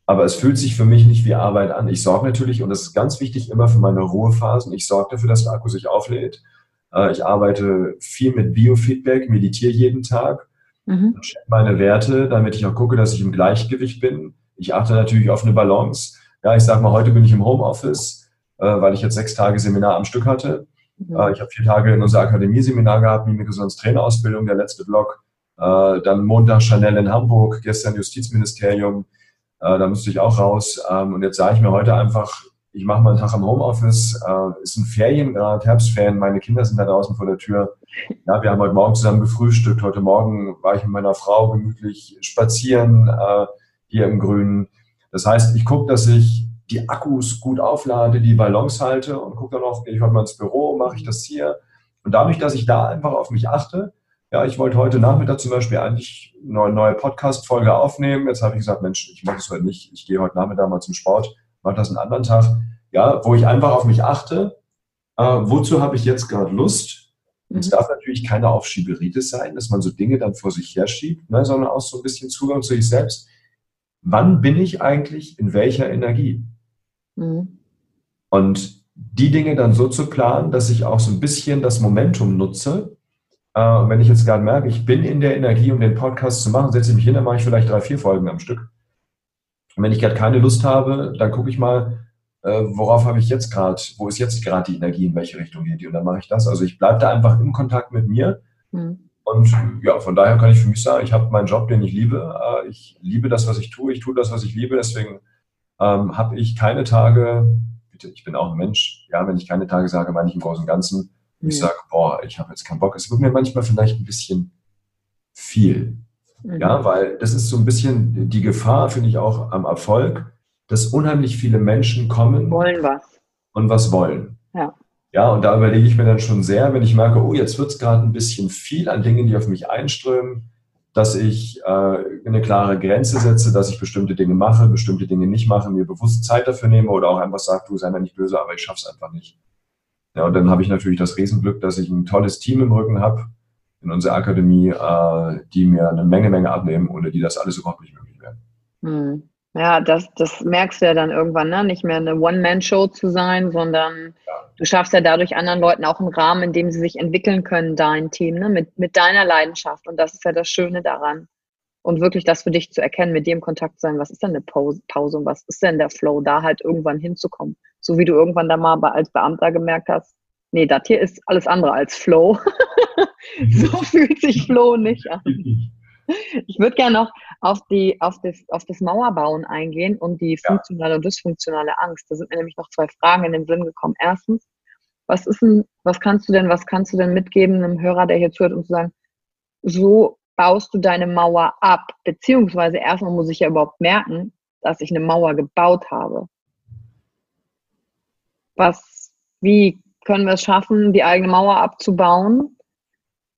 Aber es fühlt sich für mich nicht wie Arbeit an. Ich sorge natürlich, und das ist ganz wichtig, immer für meine Ruhephasen, ich sorge dafür, dass der Akku sich auflädt. Äh, ich arbeite viel mit Biofeedback, meditiere jeden Tag, mhm. check meine Werte, damit ich auch gucke, dass ich im Gleichgewicht bin. Ich achte natürlich auf eine Balance. Ja, ich sage mal, heute bin ich im Homeoffice, äh, weil ich jetzt sechs Tage Seminar am Stück hatte. Mhm. Äh, ich habe vier Tage in unserer Akademie Seminar gehabt, Mimikresonanz-Trainerausbildung, der letzte Blog. Äh, dann Montag Chanel in Hamburg, gestern Justizministerium. Äh, da musste ich auch raus. Ähm, und jetzt sage ich mir heute einfach, ich mache mal einen Tag im Homeoffice, äh, ist ein Feriengrad, Herbstferien, meine Kinder sind da draußen vor der Tür. Ja, wir haben heute Morgen zusammen gefrühstückt, heute Morgen war ich mit meiner Frau gemütlich spazieren äh, hier im Grünen. Das heißt, ich gucke, dass ich die Akkus gut auflade, die Ballons halte und gucke dann auch, gehe ich heute mal ins Büro, mache ich das hier. Und dadurch, dass ich da einfach auf mich achte, ja, ich wollte heute Nachmittag zum Beispiel eigentlich eine neue Podcast-Folge aufnehmen. Jetzt habe ich gesagt, Mensch, ich mache das heute nicht. Ich gehe heute Nachmittag mal zum Sport mache das einen anderen Tag, ja, wo ich einfach auf mich achte, äh, wozu habe ich jetzt gerade Lust? Mhm. Es darf natürlich keine Aufschieberitis sein, dass man so Dinge dann vor sich herschiebt, ne, sondern auch so ein bisschen Zugang zu sich selbst. Wann bin ich eigentlich in welcher Energie? Mhm. Und die Dinge dann so zu planen, dass ich auch so ein bisschen das Momentum nutze. Äh, wenn ich jetzt gerade merke, ich bin in der Energie, um den Podcast zu machen, setze ich mich hin, dann mache ich vielleicht drei, vier Folgen am Stück. Und wenn ich gerade keine Lust habe, dann gucke ich mal, äh, worauf habe ich jetzt gerade, wo ist jetzt gerade die Energie, in welche Richtung geht die und dann mache ich das. Also ich bleibe da einfach im Kontakt mit mir. Mhm. Und ja, von daher kann ich für mich sagen, ich habe meinen Job, den ich liebe. Äh, ich liebe das, was ich tue. Ich tue das, was ich liebe. Deswegen ähm, habe ich keine Tage, bitte, ich bin auch ein Mensch, ja, wenn ich keine Tage sage, meine ich im Großen und Ganzen, mhm. ich sage, boah, ich habe jetzt keinen Bock. Es wird mir manchmal vielleicht ein bisschen viel. Ja, mhm. weil das ist so ein bisschen die Gefahr, finde ich auch am Erfolg, dass unheimlich viele Menschen kommen. Wollen was. Und was wollen. Ja. Ja, und da überlege ich mir dann schon sehr, wenn ich merke, oh, jetzt wird es gerade ein bisschen viel an Dingen, die auf mich einströmen, dass ich äh, eine klare Grenze setze, dass ich bestimmte Dinge mache, bestimmte Dinge nicht mache, mir bewusst Zeit dafür nehme oder auch einfach sage, du sei mir nicht böse, aber ich schaffe es einfach nicht. Ja, und dann habe ich natürlich das Riesenglück, dass ich ein tolles Team im Rücken habe, in unserer Akademie, äh, die mir eine Menge, Menge abnehmen, ohne die das alles überhaupt nicht möglich wäre. Hm. Ja, das, das merkst du ja dann irgendwann, ne? nicht mehr eine One-Man-Show zu sein, sondern ja. du schaffst ja dadurch anderen Leuten auch einen Rahmen, in dem sie sich entwickeln können, dein Team, ne? mit, mit deiner Leidenschaft. Und das ist ja das Schöne daran. Und wirklich das für dich zu erkennen, mit dem Kontakt zu sein, was ist denn eine Pause, Pause und was ist denn der Flow, da halt irgendwann hinzukommen. So wie du irgendwann da mal als Beamter gemerkt hast, nee, das hier ist alles andere als Flow. so fühlt sich Flow nicht an. Ich würde gerne noch auf, die, auf, das, auf das Mauerbauen eingehen und die funktionale und dysfunktionale Angst. Da sind mir nämlich noch zwei Fragen in den Sinn gekommen. Erstens, was ist denn, was kannst du denn, was kannst du denn mitgeben einem Hörer, der hier zuhört, um zu sagen, so baust du deine Mauer ab? Beziehungsweise erstmal muss ich ja überhaupt merken, dass ich eine Mauer gebaut habe. Was, wie können wir es schaffen, die eigene Mauer abzubauen,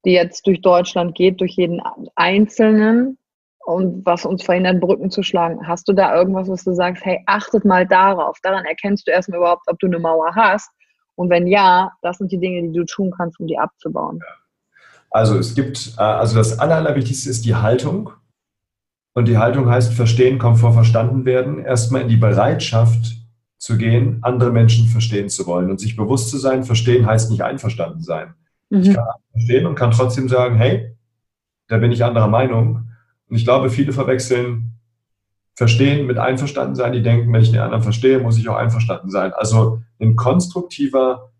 die jetzt durch Deutschland geht, durch jeden Einzelnen und was uns verhindert, Brücken zu schlagen. Hast du da irgendwas, was du sagst, hey, achtet mal darauf. Daran erkennst du erstmal überhaupt, ob du eine Mauer hast. Und wenn ja, das sind die Dinge, die du tun kannst, um die abzubauen. Also es gibt, äh, also das Aller, Allerwichtigste ist die Haltung. Und die Haltung heißt, verstehen kommt vor verstanden werden. Erstmal in die Bereitschaft zu gehen, andere Menschen verstehen zu wollen und sich bewusst zu sein, verstehen heißt nicht einverstanden sein. Mhm. Ich kann verstehen und kann trotzdem sagen, hey, da bin ich anderer Meinung. Und ich glaube, viele verwechseln verstehen mit einverstanden sein. Die denken, wenn ich den anderen verstehe, muss ich auch einverstanden sein. Also ein konstruktiver,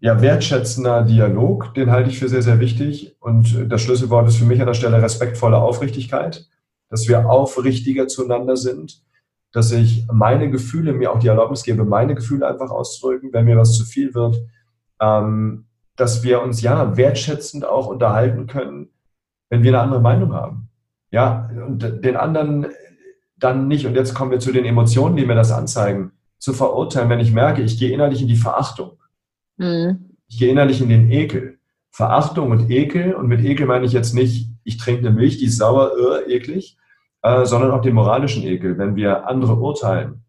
ja, wertschätzender Dialog, den halte ich für sehr, sehr wichtig. Und das Schlüsselwort ist für mich an der Stelle respektvolle Aufrichtigkeit, dass wir aufrichtiger zueinander sind dass ich meine Gefühle, mir auch die Erlaubnis gebe, meine Gefühle einfach auszudrücken, wenn mir was zu viel wird, ähm, dass wir uns ja wertschätzend auch unterhalten können, wenn wir eine andere Meinung haben. Ja, und den anderen dann nicht, und jetzt kommen wir zu den Emotionen, die mir das anzeigen, zu verurteilen, wenn ich merke, ich gehe innerlich in die Verachtung. Mhm. Ich gehe innerlich in den Ekel. Verachtung und Ekel, und mit Ekel meine ich jetzt nicht, ich trinke eine Milch, die ist sauer, äh, eklig, äh, sondern auch den moralischen Ekel, wenn wir andere urteilen,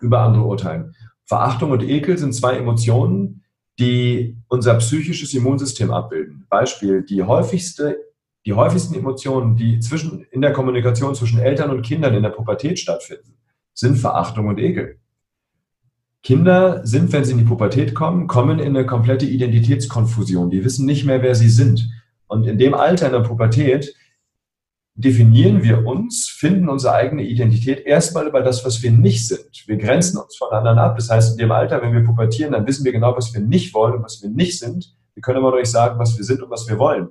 über andere urteilen. Verachtung und Ekel sind zwei Emotionen, die unser psychisches Immunsystem abbilden. Beispiel, die häufigste, die häufigsten Emotionen, die zwischen, in der Kommunikation zwischen Eltern und Kindern in der Pubertät stattfinden, sind Verachtung und Ekel. Kinder sind, wenn sie in die Pubertät kommen, kommen in eine komplette Identitätskonfusion. Die wissen nicht mehr, wer sie sind. Und in dem Alter in der Pubertät definieren wir uns, finden unsere eigene Identität erstmal über das, was wir nicht sind. Wir grenzen uns von anderen ab. Das heißt, in dem Alter, wenn wir pubertieren, dann wissen wir genau, was wir nicht wollen und was wir nicht sind. Wir können aber noch nicht sagen, was wir sind und was wir wollen.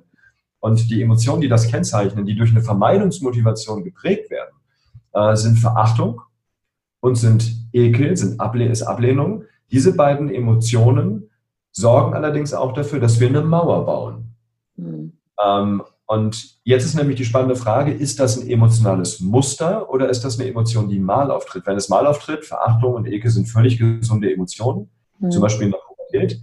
Und die Emotionen, die das kennzeichnen, die durch eine Vermeidungsmotivation geprägt werden, äh, sind Verachtung und sind Ekel, sind Able ist Ablehnung. Diese beiden Emotionen sorgen allerdings auch dafür, dass wir eine Mauer bauen. Mhm. Ähm, und jetzt ist nämlich die spannende Frage, ist das ein emotionales Muster oder ist das eine Emotion, die mal auftritt? Wenn es mal auftritt, Verachtung und Ekel sind völlig gesunde Emotionen, mhm. zum Beispiel in der Pubertät.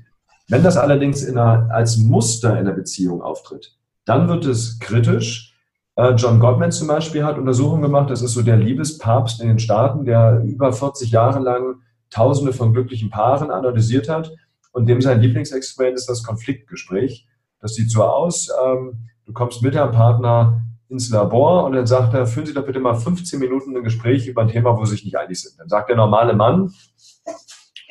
Wenn das allerdings einer, als Muster in der Beziehung auftritt, dann wird es kritisch. Äh, John Gottman zum Beispiel hat Untersuchungen gemacht, das ist so der Liebespapst in den Staaten, der über 40 Jahre lang Tausende von glücklichen Paaren analysiert hat und dem sein Lieblingsexperiment ist das Konfliktgespräch. Das sieht so aus, ähm, du kommst mit deinem Partner ins Labor und dann sagt er, führen Sie doch bitte mal 15 Minuten ein Gespräch über ein Thema, wo Sie sich nicht einig sind. Dann sagt der normale Mann,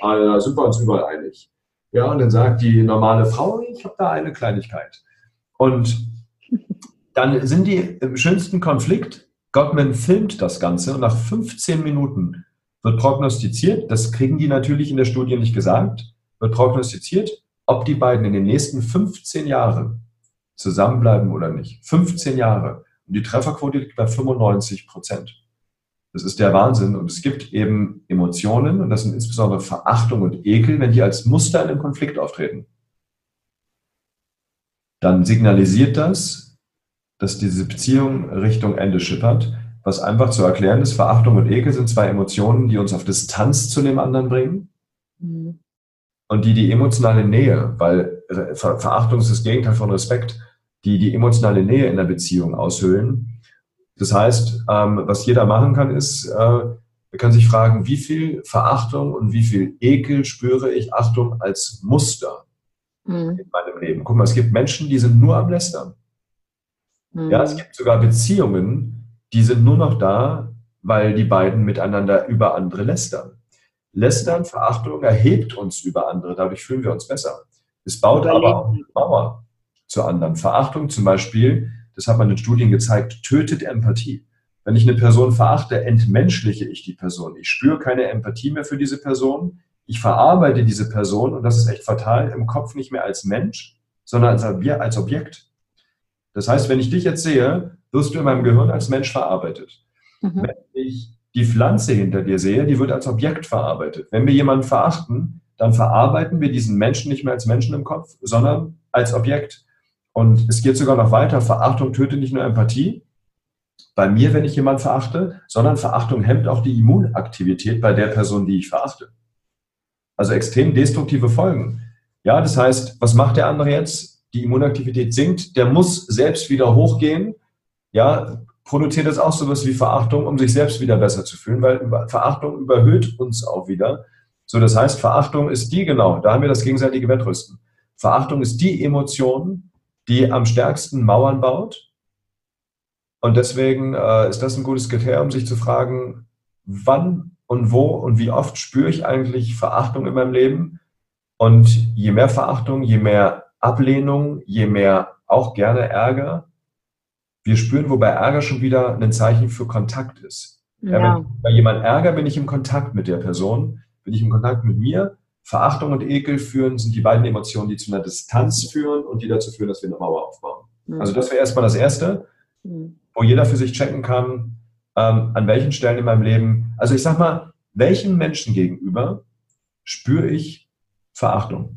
ah, da sind wir uns überall einig. Ja, und dann sagt die normale Frau, ich habe da eine Kleinigkeit. Und dann sind die im schönsten Konflikt. Gottman filmt das Ganze und nach 15 Minuten wird prognostiziert, das kriegen die natürlich in der Studie nicht gesagt, wird prognostiziert, ob die beiden in den nächsten 15 Jahren zusammenbleiben oder nicht. 15 Jahre. Und die Trefferquote liegt bei 95 Prozent. Das ist der Wahnsinn. Und es gibt eben Emotionen, und das sind insbesondere Verachtung und Ekel, wenn die als Muster in einem Konflikt auftreten dann signalisiert das, dass diese Beziehung Richtung Ende schippert. Was einfach zu erklären ist, Verachtung und Ekel sind zwei Emotionen, die uns auf Distanz zu dem anderen bringen. Mhm. Und die die emotionale Nähe, weil Verachtung ist das Gegenteil von Respekt, die die emotionale Nähe in der Beziehung aushöhlen. Das heißt, ähm, was jeder machen kann, ist, äh, er kann sich fragen, wie viel Verachtung und wie viel Ekel spüre ich, Achtung, als Muster mhm. in meinem Leben. Guck mal, es gibt Menschen, die sind nur am Lästern. Mhm. Ja, es gibt sogar Beziehungen, die sind nur noch da, weil die beiden miteinander über andere lästern. Lästern, Verachtung erhebt uns über andere, dadurch fühlen wir uns besser. Es baut aber auch eine Mauer zu anderen. Verachtung zum Beispiel, das hat man in Studien gezeigt, tötet Empathie. Wenn ich eine Person verachte, entmenschliche ich die Person. Ich spüre keine Empathie mehr für diese Person ich verarbeite diese Person, und das ist echt fatal, im Kopf nicht mehr als Mensch, sondern als, als Objekt. Das heißt, wenn ich dich jetzt sehe, wirst du in meinem Gehirn als Mensch verarbeitet. Mhm. Wenn ich die Pflanze hinter dir sehe, die wird als Objekt verarbeitet. Wenn wir jemanden verachten, dann verarbeiten wir diesen Menschen nicht mehr als Menschen im Kopf, sondern als Objekt. Und es geht sogar noch weiter. Verachtung tötet nicht nur Empathie. Bei mir, wenn ich jemanden verachte, sondern Verachtung hemmt auch die Immunaktivität bei der Person, die ich verachte. Also extrem destruktive Folgen. Ja, das heißt, was macht der andere jetzt? Die Immunaktivität sinkt, der muss selbst wieder hochgehen. Ja, produziert das auch sowas wie Verachtung, um sich selbst wieder besser zu fühlen, weil Verachtung überhöht uns auch wieder. So, das heißt, Verachtung ist die genau, da haben wir das gegenseitige Wettrüsten. Verachtung ist die Emotion, die am stärksten Mauern baut. Und deswegen äh, ist das ein gutes Kriterium, sich zu fragen, wann und wo und wie oft spüre ich eigentlich Verachtung in meinem Leben. Und je mehr Verachtung, je mehr Ablehnung, je mehr auch gerne Ärger, wir spüren, wo bei Ärger schon wieder ein Zeichen für Kontakt ist. Ja. Ja, wenn bei jemand Ärger bin ich im Kontakt mit der Person, bin ich im Kontakt mit mir. Verachtung und Ekel führen, sind die beiden Emotionen, die zu einer Distanz führen und die dazu führen, dass wir eine Mauer aufbauen. Mhm. Also das wäre erstmal das Erste, mhm. wo jeder für sich checken kann, ähm, an welchen Stellen in meinem Leben, also ich sag mal, welchen Menschen gegenüber spüre ich Verachtung?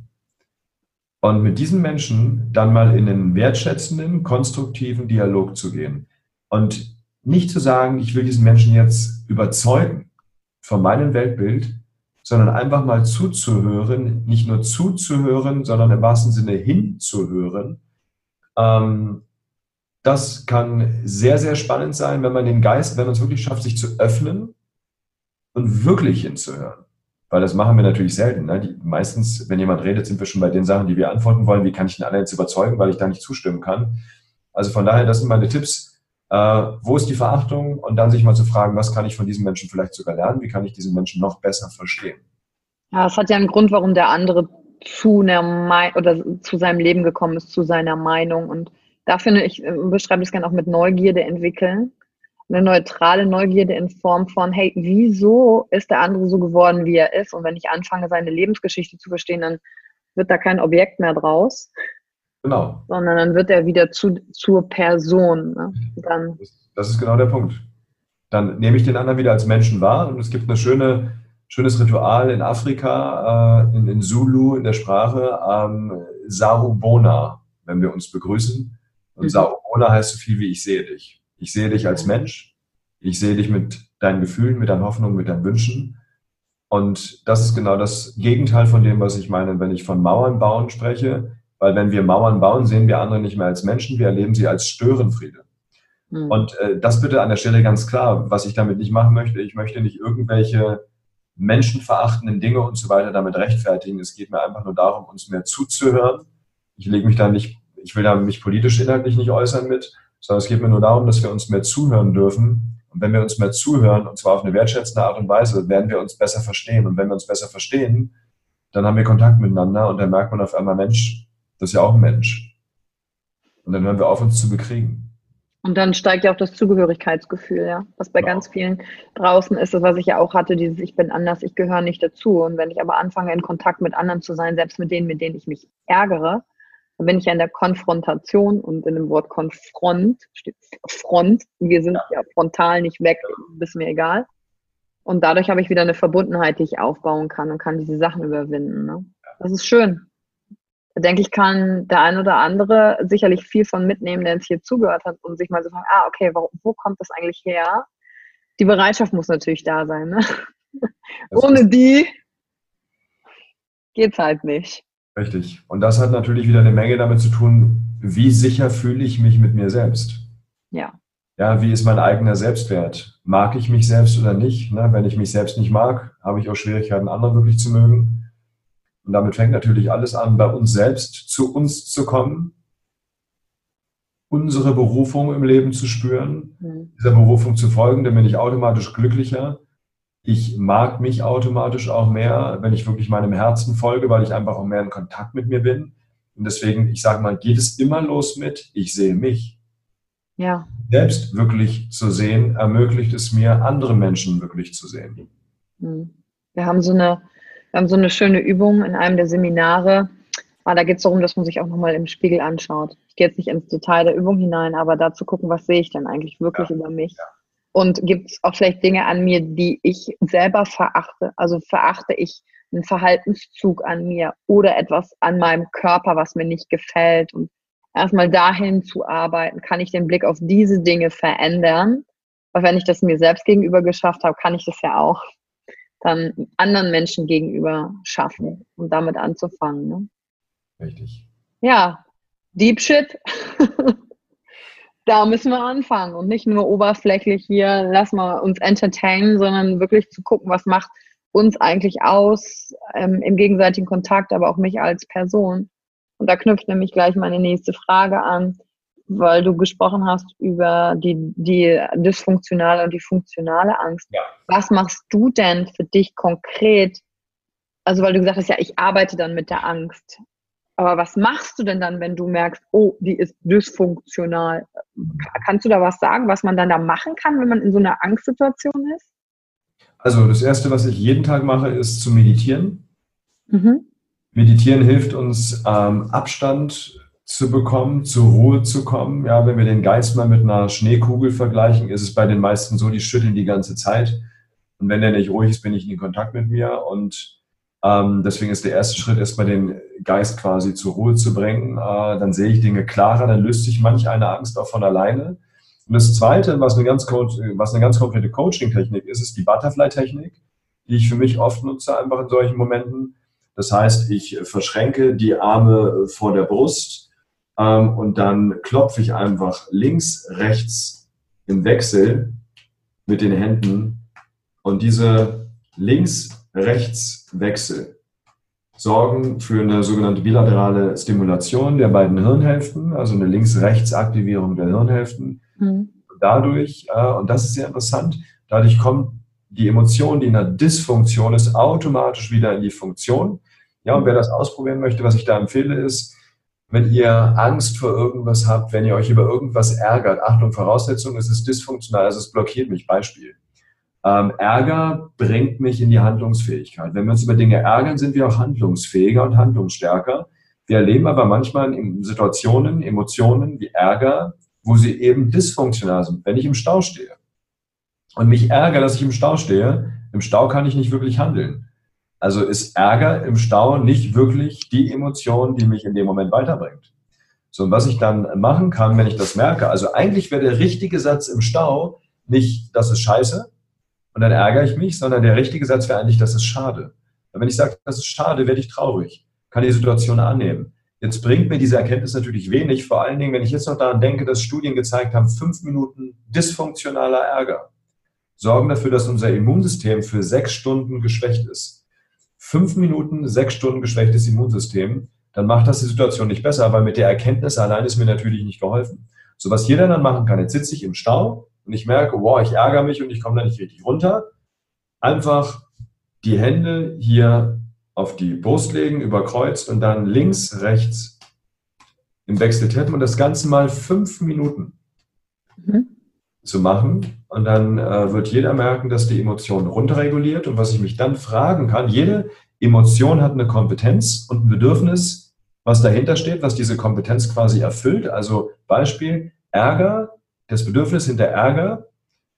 Und mit diesen Menschen dann mal in einen wertschätzenden, konstruktiven Dialog zu gehen. Und nicht zu sagen, ich will diesen Menschen jetzt überzeugen von meinem Weltbild, sondern einfach mal zuzuhören, nicht nur zuzuhören, sondern im wahrsten Sinne hinzuhören. Ähm, das kann sehr, sehr spannend sein, wenn man den Geist, wenn man es wirklich schafft, sich zu öffnen und wirklich hinzuhören. Weil das machen wir natürlich selten. Ne? Die, meistens, wenn jemand redet, sind wir schon bei den Sachen, die wir antworten wollen. Wie kann ich den anderen jetzt überzeugen, weil ich da nicht zustimmen kann? Also von daher, das sind meine Tipps. Äh, wo ist die Verachtung? Und dann sich mal zu fragen, was kann ich von diesem Menschen vielleicht sogar lernen? Wie kann ich diesen Menschen noch besser verstehen? Ja, es hat ja einen Grund, warum der andere zu, einer oder zu seinem Leben gekommen ist, zu seiner Meinung. Und Da finde ich, äh, beschreibe das gerne auch mit Neugierde entwickeln. Eine neutrale Neugierde in Form von, hey, wieso ist der andere so geworden, wie er ist? Und wenn ich anfange, seine Lebensgeschichte zu verstehen, dann wird da kein Objekt mehr draus. Genau. Sondern dann wird er wieder zu, zur Person. Ne? Dann, das ist genau der Punkt. Dann nehme ich den anderen wieder als Menschen wahr und es gibt eine schöne, schönes Ritual in Afrika, äh, in, in, Zulu, in der Sprache, ähm, Sarubona, wenn wir uns begrüßen. Und mhm. Sarubona heißt so viel wie ich sehe dich. Ich sehe dich als Mensch. Ich sehe dich mit deinen Gefühlen, mit deinen Hoffnungen, mit deinen Wünschen. Und das ist genau das Gegenteil von dem, was ich meine, wenn ich von Mauern bauen spreche. Weil wenn wir Mauern bauen, sehen wir andere nicht mehr als Menschen, wir erleben sie als Störenfriede. Mhm. Und äh, das bitte an der Stelle ganz klar, was ich damit nicht machen möchte. Ich möchte nicht irgendwelche menschenverachtenden Dinge und so weiter damit rechtfertigen. Es geht mir einfach nur darum, uns mehr zuzuhören. Ich lege mich da nicht, ich will da mich politisch inhaltlich nicht äußern mit, sondern es geht mir nur darum, dass wir uns mehr zuhören dürfen. Und wenn wir uns mehr zuhören, und zwar auf eine wertschätzende Art und Weise, werden wir uns besser verstehen. Und wenn wir uns besser verstehen, dann haben wir Kontakt miteinander und dann merkt man auf einmal, Mensch, das ist ja auch ein Mensch. Und dann hören wir auf, uns zu bekriegen. Und dann steigt ja auch das Zugehörigkeitsgefühl, ja. Was bei genau. ganz vielen draußen ist, das, was ich ja auch hatte, dieses Ich bin anders, ich gehöre nicht dazu. Und wenn ich aber anfange, in Kontakt mit anderen zu sein, selbst mit denen, mit denen ich mich ärgere, dann bin ich ja in der Konfrontation und in dem Wort Konfront steht Front. Wir sind ja, ja frontal nicht weg, ist mir egal. Und dadurch habe ich wieder eine Verbundenheit, die ich aufbauen kann und kann diese Sachen überwinden. Ne? Das ist schön. Da denke ich, kann der ein oder andere sicherlich viel von mitnehmen, der uns hier zugehört hat und sich mal so fragen, ah, okay, wo, wo kommt das eigentlich her? Die Bereitschaft muss natürlich da sein. Ne? Ohne die geht's halt nicht. Richtig. Und das hat natürlich wieder eine Menge damit zu tun, wie sicher fühle ich mich mit mir selbst. Ja. Ja, wie ist mein eigener Selbstwert? Mag ich mich selbst oder nicht? Ne? Wenn ich mich selbst nicht mag, habe ich auch Schwierigkeiten, andere wirklich zu mögen. Und damit fängt natürlich alles an, bei uns selbst zu uns zu kommen, unsere Berufung im Leben zu spüren, mhm. dieser Berufung zu folgen, dann bin ich automatisch glücklicher. Ich mag mich automatisch auch mehr, wenn ich wirklich meinem Herzen folge, weil ich einfach auch mehr in Kontakt mit mir bin. Und deswegen, ich sage mal, geht es immer los mit, ich sehe mich. Ja. Selbst wirklich zu sehen, ermöglicht es mir, andere Menschen wirklich zu sehen. Mhm. Wir haben so eine wir haben so eine schöne Übung in einem der Seminare. Ah, da geht es darum, dass man sich auch nochmal im Spiegel anschaut. Ich gehe jetzt nicht ins Detail der Übung hinein, aber da zu gucken, was sehe ich denn eigentlich wirklich ja. über mich? Ja. Und gibt es auch vielleicht Dinge an mir, die ich selber verachte? Also verachte ich einen Verhaltenszug an mir oder etwas an meinem Körper, was mir nicht gefällt? Und erstmal dahin zu arbeiten, kann ich den Blick auf diese Dinge verändern? Weil wenn ich das mir selbst gegenüber geschafft habe, kann ich das ja auch dann anderen Menschen gegenüber schaffen, um damit anzufangen. Ne? Richtig. Ja, Deep Shit. da müssen wir anfangen und nicht nur oberflächlich hier, lass mal uns entertainen, sondern wirklich zu gucken, was macht uns eigentlich aus ähm, im gegenseitigen Kontakt, aber auch mich als Person. Und da knüpft nämlich gleich meine nächste Frage an weil du gesprochen hast über die, die dysfunktionale und die funktionale Angst. Ja. Was machst du denn für dich konkret? Also, weil du gesagt hast, ja, ich arbeite dann mit der Angst. Aber was machst du denn dann, wenn du merkst, oh, die ist dysfunktional? Kannst du da was sagen, was man dann da machen kann, wenn man in so einer Angstsituation ist? Also das Erste, was ich jeden Tag mache, ist zu meditieren. Mhm. Meditieren hilft uns ähm, Abstand zu bekommen, zur Ruhe zu kommen. Ja, wenn wir den Geist mal mit einer Schneekugel vergleichen, ist es bei den meisten so, die schütteln die ganze Zeit. Und wenn der nicht ruhig ist, bin ich in Kontakt mit mir. Und ähm, deswegen ist der erste Schritt erstmal den Geist quasi zur Ruhe zu bringen. Äh, dann sehe ich Dinge klarer, dann löst sich manch eine Angst auch von alleine. Und das Zweite, was eine ganz, was eine ganz konkrete Coaching-Technik ist, ist die Butterfly-Technik, die ich für mich oft nutze, einfach in solchen Momenten. Das heißt, ich verschränke die Arme vor der Brust, ähm, und dann klopfe ich einfach links, rechts im Wechsel mit den Händen. Und diese Links-Rechts-Wechsel sorgen für eine sogenannte bilaterale Stimulation der beiden Hirnhälften, also eine Links-Rechts-Aktivierung der Hirnhälften. Mhm. Dadurch, äh, und das ist sehr interessant, dadurch kommt die Emotion, die in der Dysfunktion ist, automatisch wieder in die Funktion. Ja, und wer das ausprobieren möchte, was ich da empfehle, ist, wenn ihr Angst vor irgendwas habt, wenn ihr euch über irgendwas ärgert. Achtung, Voraussetzung, es ist dysfunktional, also es blockiert mich. Beispiel. Ähm, Ärger bringt mich in die Handlungsfähigkeit. Wenn wir uns über Dinge ärgern, sind wir auch handlungsfähiger und handlungsstärker. Wir erleben aber manchmal in Situationen, Emotionen wie Ärger, wo sie eben dysfunktional sind. Wenn ich im Stau stehe und mich ärgere, dass ich im Stau stehe, im Stau kann ich nicht wirklich handeln. Also ist Ärger im Stau nicht wirklich die Emotion, die mich in dem Moment weiterbringt. So, und was ich dann machen kann, wenn ich das merke, also eigentlich wäre der richtige Satz im Stau nicht, das ist scheiße, und dann ärgere ich mich, sondern der richtige Satz wäre eigentlich, das ist schade. Und wenn ich sage, das ist schade, werde ich traurig, kann die Situation annehmen. Jetzt bringt mir diese Erkenntnis natürlich wenig, vor allen Dingen, wenn ich jetzt noch daran denke, dass Studien gezeigt haben, fünf Minuten dysfunktionaler Ärger sorgen dafür, dass unser Immunsystem für sechs Stunden geschwächt ist. Fünf Minuten, sechs Stunden geschwächtes Immunsystem, dann macht das die Situation nicht besser, weil mit der Erkenntnis allein ist mir natürlich nicht geholfen. So was jeder dann machen kann, jetzt sitze ich im Stau und ich merke, wow, ich ärgere mich und ich komme da nicht richtig runter. Einfach die Hände hier auf die Brust legen, überkreuzt und dann links, rechts im Wechsel tippen und das Ganze mal fünf Minuten mhm. Zu machen. Und dann äh, wird jeder merken, dass die Emotion runterreguliert. Und was ich mich dann fragen kann, jede Emotion hat eine Kompetenz und ein Bedürfnis, was dahinter steht, was diese Kompetenz quasi erfüllt. Also Beispiel, Ärger, das Bedürfnis hinter Ärger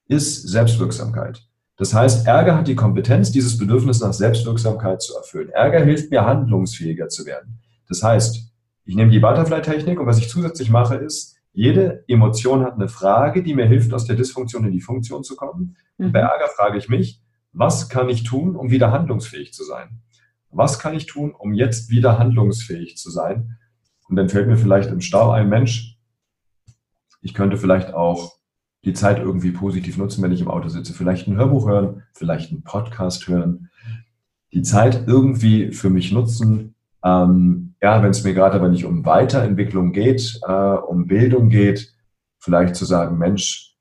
ist Selbstwirksamkeit. Das heißt, Ärger hat die Kompetenz, dieses Bedürfnis nach Selbstwirksamkeit zu erfüllen. Ärger hilft mir, handlungsfähiger zu werden. Das heißt, ich nehme die Butterfly-Technik und was ich zusätzlich mache, ist, jede Emotion hat eine Frage, die mir hilft, aus der Dysfunktion in die Funktion zu kommen. Mhm. Bei Ärger frage ich mich, was kann ich tun, um wieder handlungsfähig zu sein? Was kann ich tun, um jetzt wieder handlungsfähig zu sein? Und dann fällt mir vielleicht im Stau ein Mensch, ich könnte vielleicht auch die Zeit irgendwie positiv nutzen, wenn ich im Auto sitze. Vielleicht ein Hörbuch hören, vielleicht einen Podcast hören. Die Zeit irgendwie für mich nutzen. Ähm, ja, wenn es mir gerade aber nicht um Weiterentwicklung geht, äh, um Bildung geht, vielleicht zu sagen, Mensch,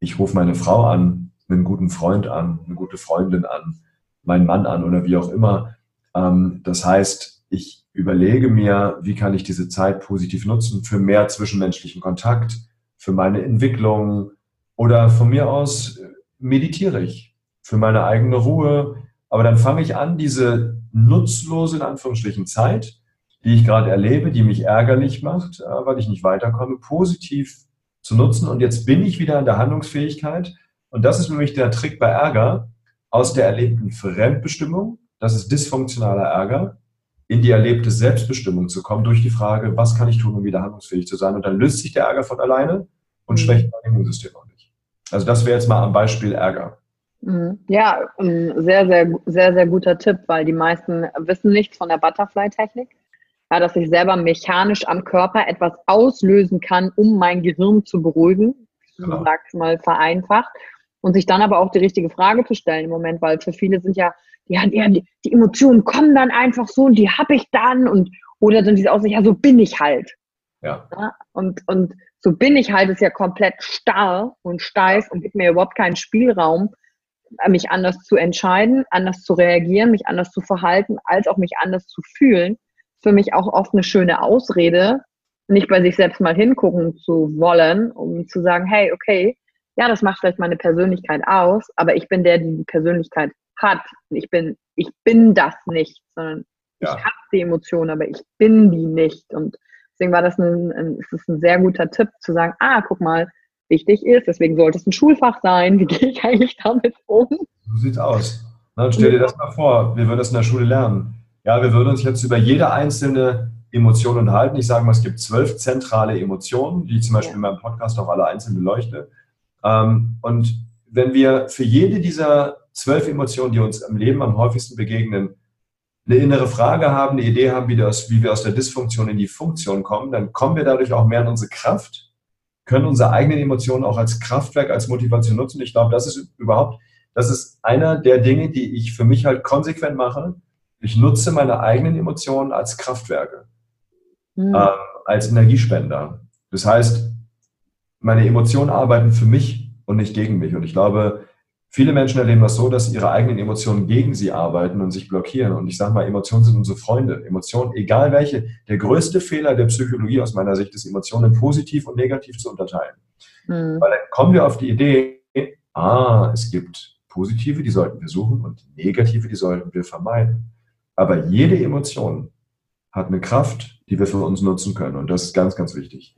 ich rufe meine Frau an, einen guten Freund an, eine gute Freundin an, meinen Mann an oder wie auch immer. Ähm, das heißt, ich überlege mir, wie kann ich diese Zeit positiv nutzen für mehr zwischenmenschlichen Kontakt, für meine Entwicklung, oder von mir aus meditiere ich für meine eigene Ruhe. Aber dann fange ich an, diese nutzlose, in Anführungsstrichen, Zeit, die ich gerade erlebe, die mich ärgerlich macht, äh, weil ich nicht weiterkomme, positiv zu nutzen. Und jetzt bin ich wieder in der Handlungsfähigkeit. Und das ist nämlich der Trick bei Ärger, aus der erlebten Fremdbestimmung, das ist dysfunktionaler Ärger, in die erlebte Selbstbestimmung zu kommen durch die Frage, was kann ich tun, um wieder handlungsfähig zu sein? Und dann löst sich der Ärger von alleine und mhm. schwächt mein Immunsystem auch nicht. Also das wäre jetzt mal am Beispiel Ärger. Mhm. Ja, ein sehr, sehr, sehr, sehr guter Tipp, weil die meisten wissen nichts von der Butterfly-Technik. Ja, dass ich selber mechanisch am Körper etwas auslösen kann, um mein Gehirn zu beruhigen. Genau. Sag's mal vereinfacht. Und sich dann aber auch die richtige Frage zu stellen im Moment, weil für viele sind ja, ja, die, die Emotionen kommen dann einfach so und die habe ich dann und oder sind diese Aussicht, ja, so bin ich halt. Ja. ja. Und, und so bin ich halt, ist ja komplett starr und steif und gibt mir überhaupt keinen Spielraum, mich anders zu entscheiden, anders zu reagieren, mich anders zu verhalten, als auch mich anders zu fühlen. Für mich auch oft eine schöne Ausrede, nicht bei sich selbst mal hingucken zu wollen, um zu sagen, hey, okay, ja, das macht vielleicht meine Persönlichkeit aus, aber ich bin der, die die Persönlichkeit hat. Ich bin, ich bin das nicht, sondern ja. ich habe die Emotion, aber ich bin die nicht. Und Deswegen war das ein, ein, ist ein sehr guter Tipp zu sagen, ah, guck mal, wichtig ist, deswegen sollte es ein Schulfach sein. Wie gehe ich eigentlich damit um? So sieht's aus. Na, stell dir das mal vor, wir würden das in der Schule lernen. Ja, wir würden uns jetzt über jede einzelne Emotion unterhalten. Ich sage mal, es gibt zwölf zentrale Emotionen, die ich zum Beispiel ja. in meinem Podcast auch alle einzeln beleuchte. Ähm, und wenn wir für jede dieser zwölf Emotionen, die uns im Leben am häufigsten begegnen, eine innere Frage haben, eine Idee haben, wie, das, wie wir aus der Dysfunktion in die Funktion kommen, dann kommen wir dadurch auch mehr in unsere Kraft, können unsere eigenen Emotionen auch als Kraftwerk, als Motivation nutzen. Ich glaube, das ist überhaupt, das ist einer der Dinge, die ich für mich halt konsequent mache. Ich nutze meine eigenen Emotionen als Kraftwerke, mhm. äh, als Energiespender. Das heißt, meine Emotionen arbeiten für mich und nicht gegen mich. Und ich glaube, Viele Menschen erleben das so, dass ihre eigenen Emotionen gegen sie arbeiten und sich blockieren. Und ich sage mal, Emotionen sind unsere Freunde. Emotionen, egal welche. Der größte Fehler der Psychologie aus meiner Sicht ist, Emotionen positiv und negativ zu unterteilen. Mhm. Weil dann kommen wir auf die Idee, ah, es gibt positive, die sollten wir suchen und negative, die sollten wir vermeiden. Aber jede Emotion hat eine Kraft, die wir für uns nutzen können. Und das ist ganz, ganz wichtig.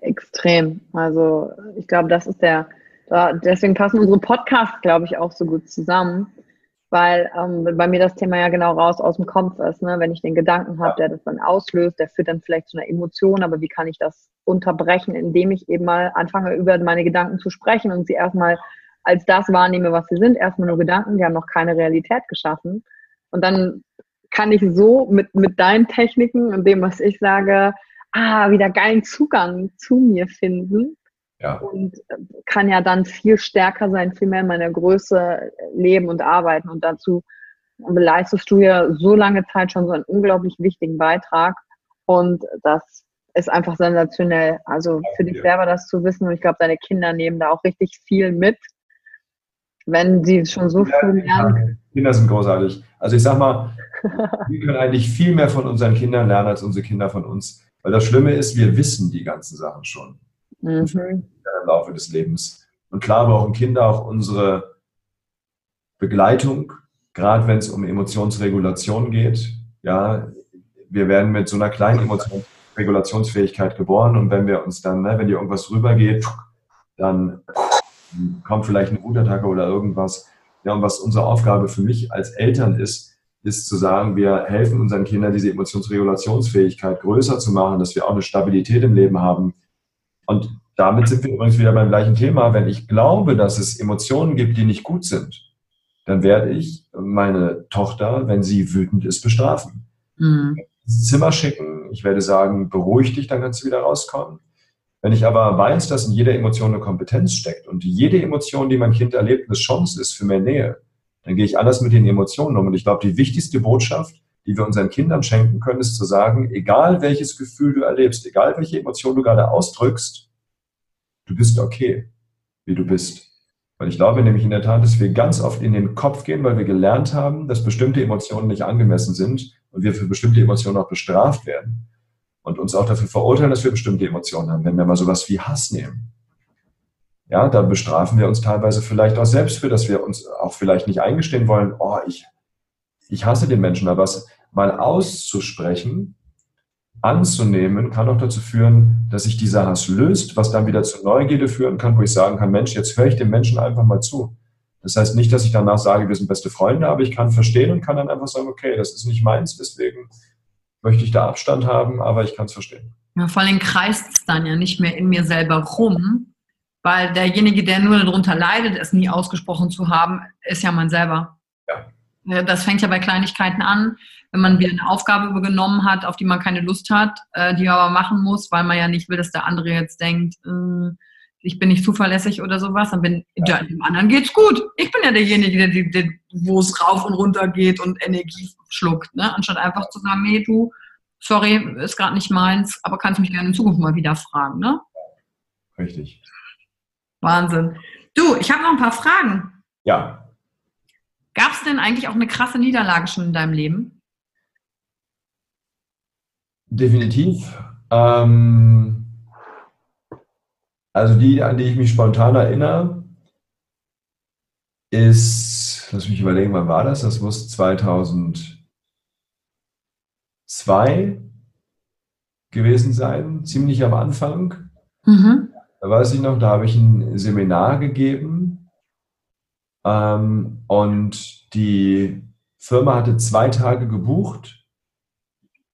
Extrem. Also ich glaube, das ist der, deswegen passen unsere Podcasts, glaube ich, auch so gut zusammen, weil ähm, bei mir das Thema ja genau raus aus dem Kopf ist. Ne? Wenn ich den Gedanken habe, der das dann auslöst, der führt dann vielleicht zu einer Emotion, aber wie kann ich das unterbrechen, indem ich eben mal anfange, über meine Gedanken zu sprechen und sie erstmal als das wahrnehme, was sie sind, erstmal nur Gedanken, die haben noch keine Realität geschaffen. Und dann kann ich so mit, mit deinen Techniken und dem, was ich sage, ah, wieder geilen Zugang zu mir finden. Ja. Und äh, kann ja dann viel stärker sein, viel mehr in meiner Größe leben und arbeiten. Und dazu leistest du ja so lange Zeit schon so einen unglaublich wichtigen Beitrag. Und das ist einfach sensationell. Also für dich selber das zu wissen. Und ich glaube, deine Kinder nehmen da auch richtig viel mit, wenn sie schon so ja, früh lernen. Kinder sind großartig. Also ich sag mal, wir können eigentlich viel mehr von unseren Kindern lernen als unsere Kinder von uns. Weil das Schlimme ist, wir wissen die ganzen Sachen schon mhm. im Laufe des Lebens. Und klar brauchen Kinder auch unsere Begleitung, gerade wenn es um Emotionsregulation geht. Ja, wir werden mit so einer kleinen Emotionsregulationsfähigkeit geboren und wenn wir uns dann, ne, wenn dir irgendwas rübergeht, dann kommt vielleicht eine Wutattacke oder irgendwas. Ja, und was unsere Aufgabe für mich als Eltern ist, ist zu sagen, wir helfen unseren Kindern, diese Emotionsregulationsfähigkeit größer zu machen, dass wir auch eine Stabilität im Leben haben. Und damit sind wir übrigens wieder beim gleichen Thema. Wenn ich glaube, dass es Emotionen gibt, die nicht gut sind, dann werde ich meine Tochter, wenn sie wütend ist, bestrafen. Mhm. Ins Zimmer schicken. Ich werde sagen, beruhig dich, dann kannst du wieder rauskommen. Wenn ich aber weiß, dass in jeder Emotion eine Kompetenz steckt und jede Emotion, die mein Kind erlebt, eine Chance ist für mehr Nähe, dann gehe ich anders mit den Emotionen um. Und ich glaube, die wichtigste Botschaft, die wir unseren Kindern schenken können, ist zu sagen, egal welches Gefühl du erlebst, egal welche Emotion du gerade ausdrückst, du bist okay, wie du bist. Weil ich glaube nämlich in der Tat, dass wir ganz oft in den Kopf gehen, weil wir gelernt haben, dass bestimmte Emotionen nicht angemessen sind und wir für bestimmte Emotionen auch bestraft werden und uns auch dafür verurteilen, dass wir bestimmte Emotionen haben. Wenn wir mal sowas wie Hass nehmen, ja, da bestrafen wir uns teilweise vielleicht auch selbst für, dass wir uns auch vielleicht nicht eingestehen wollen, oh, ich, ich hasse den Menschen, aber es mal auszusprechen, anzunehmen, kann auch dazu führen, dass sich dieser Hass löst, was dann wieder zu Neugierde führen kann, wo ich sagen kann, Mensch, jetzt höre ich dem Menschen einfach mal zu. Das heißt nicht, dass ich danach sage, wir sind beste Freunde, aber ich kann verstehen und kann dann einfach sagen, okay, das ist nicht meins, deswegen möchte ich da Abstand haben, aber ich kann es verstehen. Ja, vor allem kreist es dann ja nicht mehr in mir selber rum, weil derjenige, der nur darunter leidet, es nie ausgesprochen zu haben, ist ja man selber. Ja. Das fängt ja bei Kleinigkeiten an, wenn man wieder eine Aufgabe übernommen hat, auf die man keine Lust hat, äh, die man aber machen muss, weil man ja nicht will, dass der andere jetzt denkt, äh, ich bin nicht zuverlässig oder sowas, dann bin ja. dem anderen geht's gut. Ich bin ja derjenige, der, der, der wo es rauf und runter geht und Energie schluckt, ne? anstatt einfach zu sagen, nee, du, sorry, ist gerade nicht meins, aber kannst mich gerne in Zukunft mal wieder fragen, ne? Richtig. Wahnsinn. Du, ich habe noch ein paar Fragen. Ja. Gab es denn eigentlich auch eine krasse Niederlage schon in deinem Leben? Definitiv. Ähm, also die, an die ich mich spontan erinnere, ist, lass mich überlegen, wann war das? Das muss 2002 gewesen sein, ziemlich am Anfang. Mhm. Da weiß ich noch, da habe ich ein Seminar gegeben ähm, und die Firma hatte zwei Tage gebucht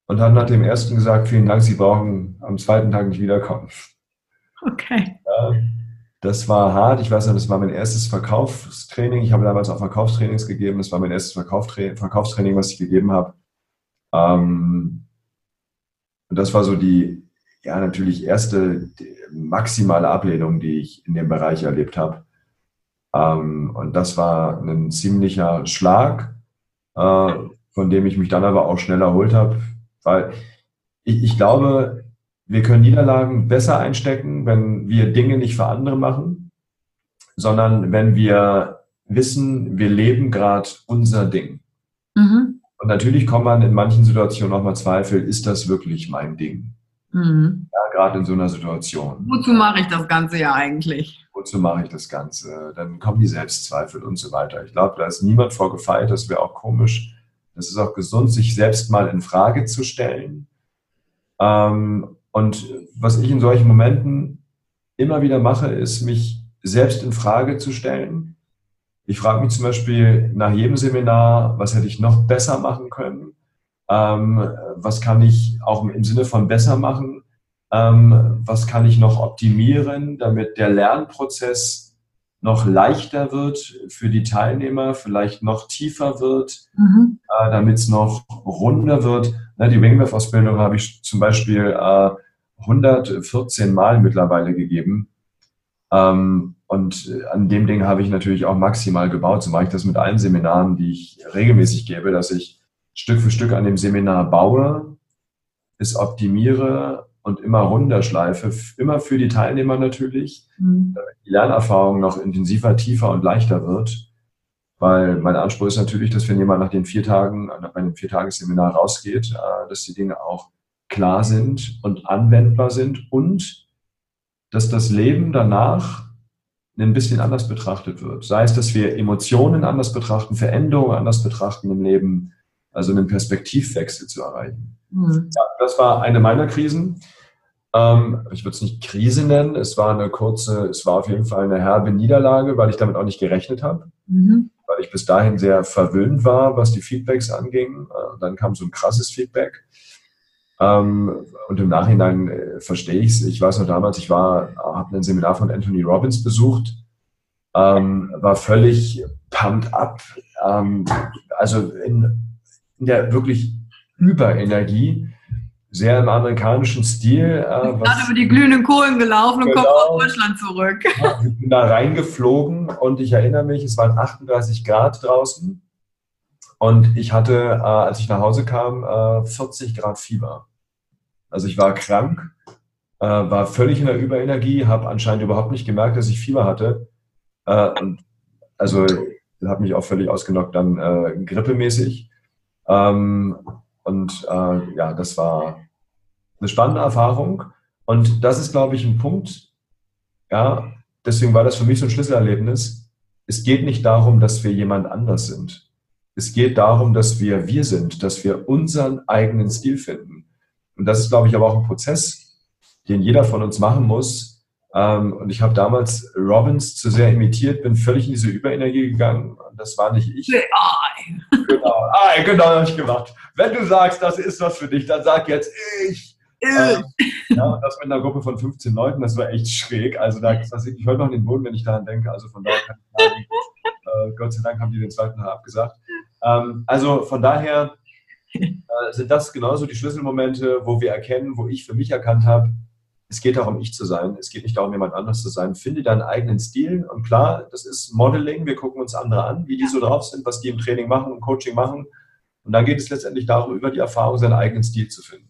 und hat nach dem ersten gesagt, vielen Dank, Sie brauchen am zweiten Tag nicht wiederkommen. Okay. Das war hart. Ich weiß noch, das war mein erstes Verkaufstraining. Ich habe damals auch Verkaufstrainings gegeben. Das war mein erstes Verkaufstraining, was ich gegeben habe. Ähm, und das war so die, ja, natürlich erste maximale Ablehnung, die ich in dem Bereich erlebt habe. Ähm, und das war ein ziemlicher Schlag, äh, von dem ich mich dann aber auch schnell erholt habe, weil ich, ich glaube, wir können Niederlagen besser einstecken, wenn wir Dinge nicht für andere machen, sondern wenn wir wissen, wir leben gerade unser Ding. Mhm. Und natürlich kommt man in manchen Situationen auch mal Zweifel, ist das wirklich mein Ding? Mhm. Ja, gerade in so einer Situation. Wozu mache ich das Ganze ja eigentlich? Wozu mache ich das Ganze? Dann kommen die Selbstzweifel und so weiter. Ich glaube, da ist niemand vorgefeilt, das wäre auch komisch. Es ist auch gesund, sich selbst mal in Frage zu stellen. Ähm, und was ich in solchen Momenten immer wieder mache, ist, mich selbst in Frage zu stellen. Ich frage mich zum Beispiel nach jedem Seminar, was hätte ich noch besser machen können? Ähm, was kann ich auch im Sinne von besser machen? Ähm, was kann ich noch optimieren, damit der Lernprozess noch leichter wird für die Teilnehmer, vielleicht noch tiefer wird, mhm. äh, damit es noch runder wird. Na, die Wingwave-Ausbildung habe ich zum Beispiel äh, 114 Mal mittlerweile gegeben. Ähm, und an dem Ding habe ich natürlich auch maximal gebaut. So mache ich das mit allen Seminaren, die ich regelmäßig gebe, dass ich Stück für Stück an dem Seminar baue, es optimiere und immer runterschleife, immer für die Teilnehmer natürlich, mhm. damit die Lernerfahrung noch intensiver, tiefer und leichter wird. Weil mein Anspruch ist natürlich, dass wenn jemand nach den vier Tagen, nach einem Viertagesseminar rausgeht, äh, dass die Dinge auch klar sind und anwendbar sind und dass das Leben danach ein bisschen anders betrachtet wird. Sei es, dass wir Emotionen anders betrachten, Veränderungen anders betrachten im Leben, also einen Perspektivwechsel zu erreichen. Mhm. Ja, das war eine meiner Krisen. Ähm, ich würde es nicht Krise nennen, es war eine kurze, es war auf jeden Fall eine herbe Niederlage, weil ich damit auch nicht gerechnet habe. Mhm. Weil ich bis dahin sehr verwöhnt war, was die Feedbacks anging. Äh, dann kam so ein krasses Feedback. Ähm, und im Nachhinein äh, verstehe ich es. Ich weiß noch damals, ich war, habe ein Seminar von Anthony Robbins besucht, ähm, war völlig pumped up, ähm, also in, in, der wirklich Überenergie, sehr im amerikanischen Stil. Äh, gerade über die glühenden Kohlen gelaufen und genau, kommt aus Deutschland zurück. Ich bin da reingeflogen und ich erinnere mich, es waren 38 Grad draußen. Und ich hatte, äh, als ich nach Hause kam, äh, 40 Grad Fieber. Also ich war krank, äh, war völlig in der Überenergie, habe anscheinend überhaupt nicht gemerkt, dass ich Fieber hatte. Äh, und also habe mich auch völlig ausgenockt, dann äh, grippemäßig. Ähm, und äh, ja, das war eine spannende Erfahrung. Und das ist, glaube ich, ein Punkt, ja, deswegen war das für mich so ein Schlüsselerlebnis. Es geht nicht darum, dass wir jemand anders sind. Es geht darum, dass wir wir sind, dass wir unseren eigenen Stil finden. Und das ist, glaube ich, aber auch ein Prozess, den jeder von uns machen muss. Ähm, und ich habe damals Robbins zu sehr imitiert, bin völlig in diese Überenergie gegangen. Und das war nicht ich. AI. Genau, AI, genau habe ich gemacht. Wenn du sagst, das ist was für dich, dann sag jetzt ich. Ähm, ja, und das mit einer Gruppe von 15 Leuten, das war echt schräg. Also da das ich heute noch den Boden, wenn ich daran denke. Also von daher kann ich sagen, äh, Gott sei Dank haben die den zweiten Tag abgesagt. Ähm, also von daher äh, sind das genauso die Schlüsselmomente, wo wir erkennen, wo ich für mich erkannt habe, es geht darum, ich zu sein. Es geht nicht darum, jemand anders zu sein. Finde deinen eigenen Stil. Und klar, das ist Modeling. Wir gucken uns andere an, wie die so drauf sind, was die im Training machen und Coaching machen. Und dann geht es letztendlich darum, über die Erfahrung seinen eigenen Stil zu finden.